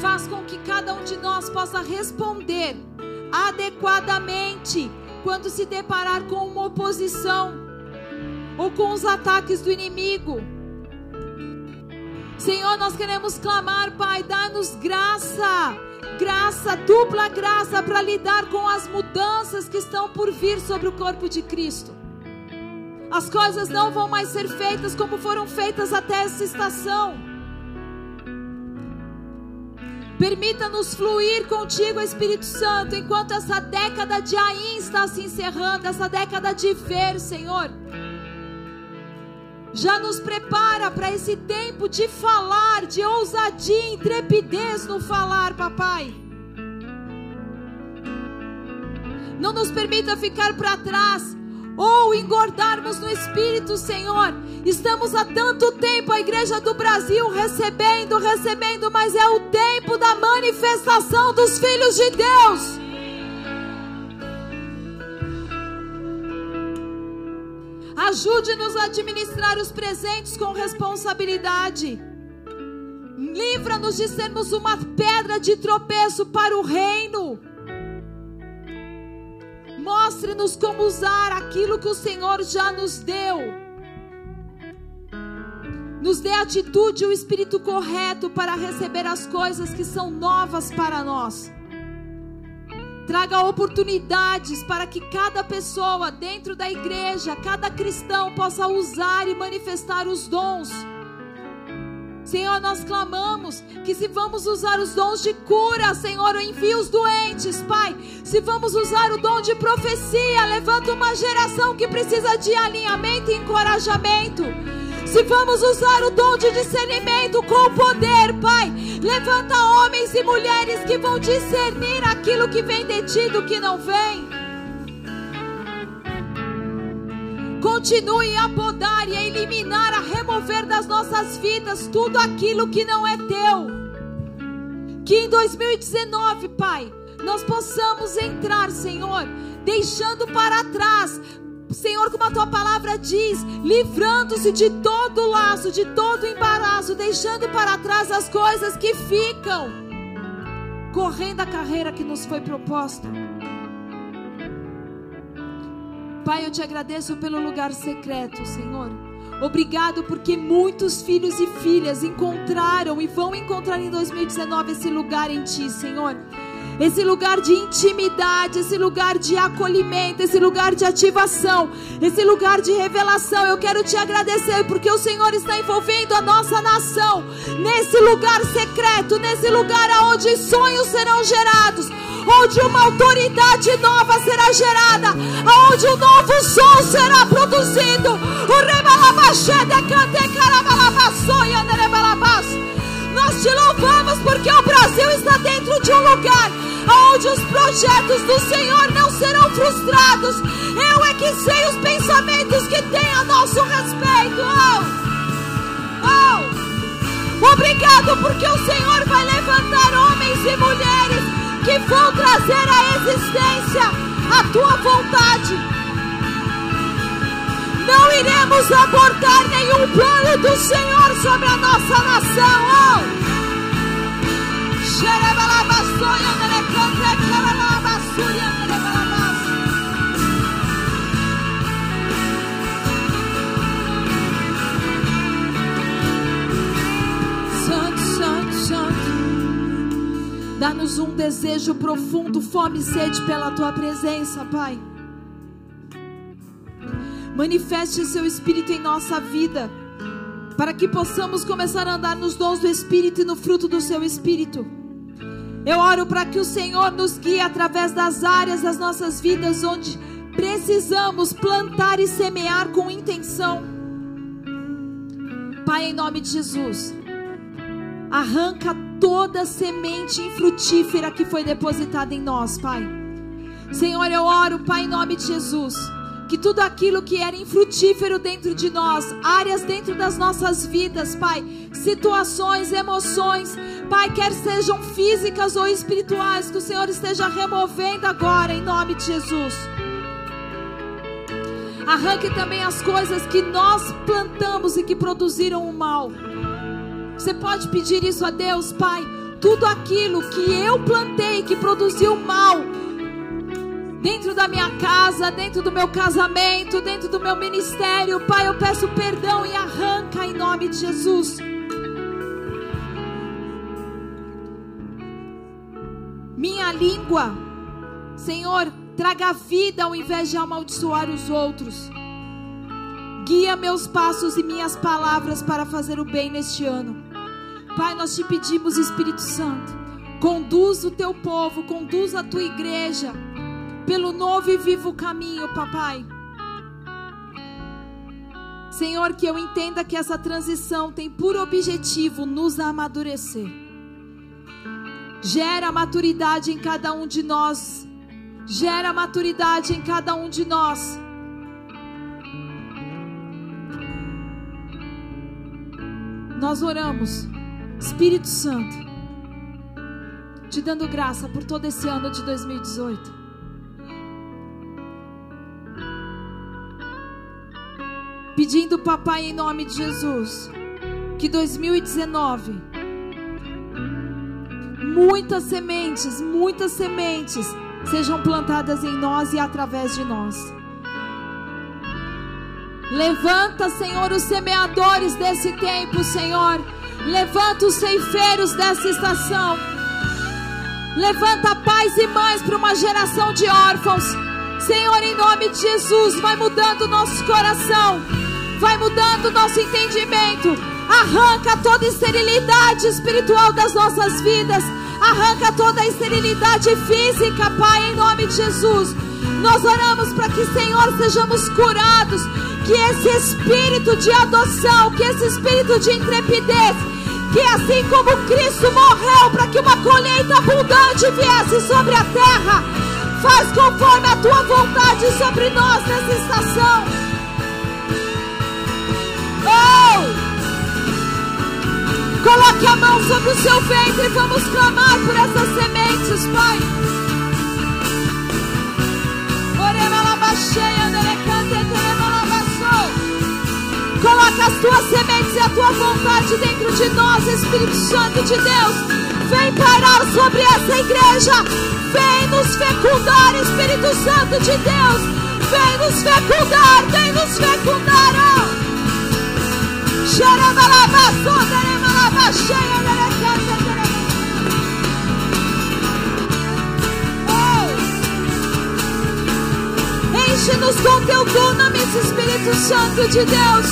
Faz com que cada um de nós possa responder adequadamente quando se deparar com uma oposição ou com os ataques do inimigo Senhor, nós queremos clamar, Pai, dá-nos graça, graça, dupla graça para lidar com as mudanças que estão por vir sobre o corpo de Cristo. As coisas não vão mais ser feitas como foram feitas até essa estação. Permita-nos fluir contigo, Espírito Santo, enquanto essa década de Ain está se encerrando, essa década de ver, Senhor já nos prepara para esse tempo de falar, de ousadia, intrepidez no falar, papai. Não nos permita ficar para trás ou engordarmos no espírito, Senhor. Estamos há tanto tempo a igreja do Brasil recebendo, recebendo, mas é o tempo da manifestação dos filhos de Deus. Ajude-nos a administrar os presentes com responsabilidade. Livra-nos de sermos uma pedra de tropeço para o reino. Mostre-nos como usar aquilo que o Senhor já nos deu. Nos dê a atitude e o espírito correto para receber as coisas que são novas para nós. Traga oportunidades para que cada pessoa dentro da igreja, cada cristão possa usar e manifestar os dons. Senhor, nós clamamos que se vamos usar os dons de cura, Senhor, envia os doentes, Pai. Se vamos usar o dom de profecia, levanta uma geração que precisa de alinhamento e encorajamento. Se vamos usar o dom de discernimento com poder, Pai, levanta homens e mulheres que vão discernir aquilo que vem de ti do que não vem. Continue a podar e a eliminar, a remover das nossas vidas tudo aquilo que não é teu. Que em 2019, Pai, nós possamos entrar, Senhor, deixando para trás, Senhor, como a tua palavra diz, livrando-se de todo laço, de todo embaraço, deixando para trás as coisas que ficam, correndo a carreira que nos foi proposta. Pai, eu te agradeço pelo lugar secreto, Senhor. Obrigado porque muitos filhos e filhas encontraram e vão encontrar em 2019 esse lugar em Ti, Senhor. Esse lugar de intimidade, esse lugar de acolhimento, esse lugar de ativação, esse lugar de revelação. Eu quero te agradecer porque o Senhor está envolvendo a nossa nação nesse lugar secreto, nesse lugar onde sonhos serão gerados, onde uma autoridade nova será gerada, onde um novo som será produzido. Nós te louvamos porque o Brasil está dentro de um lugar onde os projetos do Senhor não serão frustrados. Eu é que sei os pensamentos que tem a nosso respeito. Oh! Oh! Obrigado porque o Senhor vai levantar homens e mulheres que vão trazer à existência a tua vontade. Não iremos abortar nenhum plano do Senhor sobre a nossa nação. Oh! Dá-nos um desejo profundo, fome e sede pela tua presença, Pai. Manifeste seu Espírito em nossa vida, para que possamos começar a andar nos dons do Espírito e no fruto do seu Espírito. Eu oro para que o Senhor nos guie através das áreas das nossas vidas onde precisamos plantar e semear com intenção. Pai, em nome de Jesus, arranca toda semente infrutífera que foi depositada em nós, Pai. Senhor, eu oro, Pai, em nome de Jesus, que tudo aquilo que era infrutífero dentro de nós, áreas dentro das nossas vidas, Pai, situações, emoções, Pai, quer sejam físicas ou espirituais, que o Senhor esteja removendo agora, em nome de Jesus. Arranque também as coisas que nós plantamos e que produziram o mal. Você pode pedir isso a Deus, Pai. Tudo aquilo que eu plantei, que produziu mal, dentro da minha casa, dentro do meu casamento, dentro do meu ministério, Pai, eu peço perdão e arranca em nome de Jesus. Minha língua, Senhor, traga vida ao invés de amaldiçoar os outros. Guia meus passos e minhas palavras para fazer o bem neste ano. Pai, nós te pedimos, Espírito Santo, conduz o teu povo, conduz a tua igreja pelo novo e vivo caminho, papai. Senhor, que eu entenda que essa transição tem por objetivo nos amadurecer. Gera maturidade em cada um de nós. Gera maturidade em cada um de nós. Nós oramos Espírito Santo, te dando graça por todo esse ano de 2018. Pedindo, papai, em nome de Jesus, que 2019 muitas sementes, muitas sementes sejam plantadas em nós e através de nós. Levanta, Senhor, os semeadores desse tempo, Senhor Levanta os ceifeiros dessa estação. Levanta pais e mães para uma geração de órfãos. Senhor, em nome de Jesus, vai mudando o nosso coração, vai mudando o nosso entendimento. Arranca toda esterilidade espiritual das nossas vidas. Arranca toda a esterilidade física, Pai, em nome de Jesus. Nós oramos para que, Senhor, sejamos curados. Que esse espírito de adoção, que esse espírito de intrepidez, que assim como Cristo morreu para que uma colheita abundante viesse sobre a terra, faz conforme a tua vontade sobre nós nessa estação. Coloque a mão sobre o seu ventre e vamos clamar por essas sementes, Pai. Coloca as tuas sementes e a tua vontade dentro de nós, Espírito Santo de Deus. Vem parar sobre essa igreja. Vem nos fecundar, Espírito Santo de Deus. Vem nos fecundar, vem nos fecundar. Oh. Enche-nos com teu dunamis, Espírito Santo de Deus.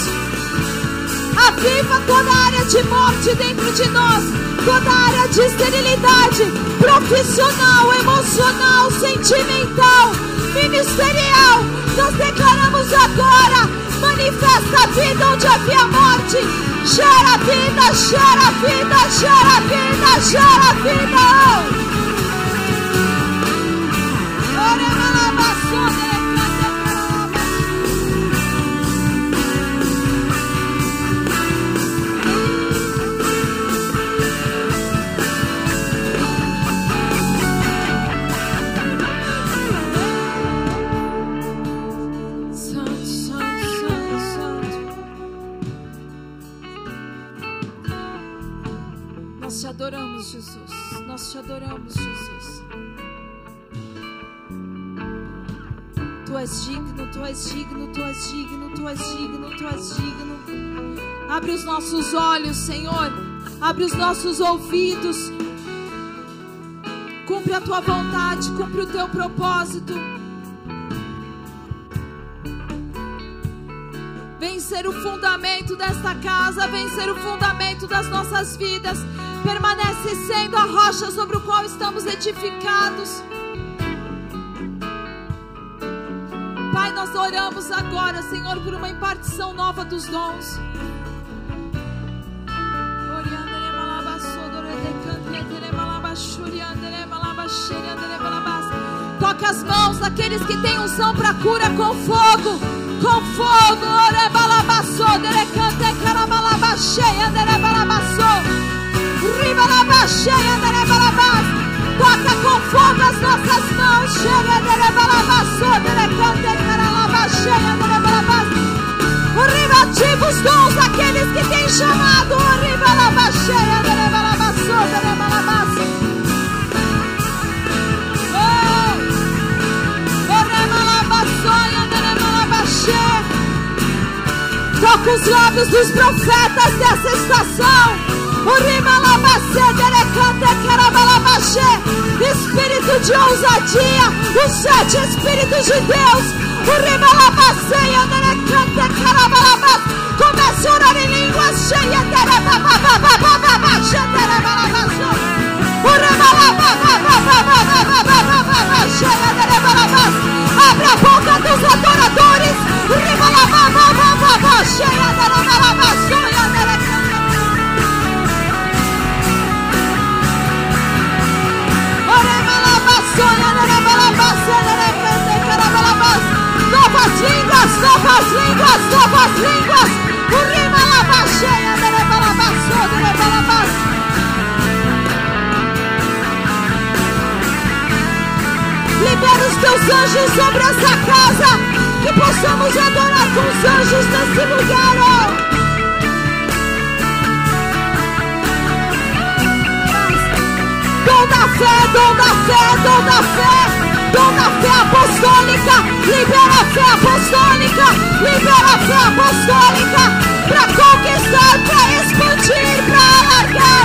Aviva toda área de morte dentro de nós, toda área de esterilidade profissional, emocional, sentimental, ministerial. Nós declaramos agora manifesta a vida onde havia morte. Gera vida, gera vida, vida, vida. Os nossos olhos, Senhor. Abre os nossos ouvidos. Cumpre a tua vontade, cumpre o teu propósito. Vem ser o fundamento desta casa, vem ser o fundamento das nossas vidas permanece sendo a rocha sobre o qual estamos edificados. Pai, nós oramos agora, Senhor, por uma impartição nova dos dons. As mãos daqueles que têm unção para cura com fogo. Com fogo. Ore balabaço, dere cante carabalabaxeia, dere balabaço. Toca com fogo as nossas mãos. Chega de rebalabaço, de recante, caralabaxeia, de rebalabas. Riba ativa os dons daqueles que têm chamado. Riba labaxeia, de rebalabaço, Toca os lábios dos profetas dessa estação. Espírito de ousadia, os sete Espíritos de Deus. Comece a orar em línguas cheias. Abre a boca dos adoradores. Cheia Novas línguas, novas línguas, novas línguas. O rima lava cheia, Libera os teus anjos sobre essa casa. Que possamos adorar com os anjos nesse lugar. Oh. Dom da fé, dom da fé, dom da fé dom da fé apostólica. Libera a fé apostólica. Libera a fé apostólica. Para conquistar, para expandir, para alargar.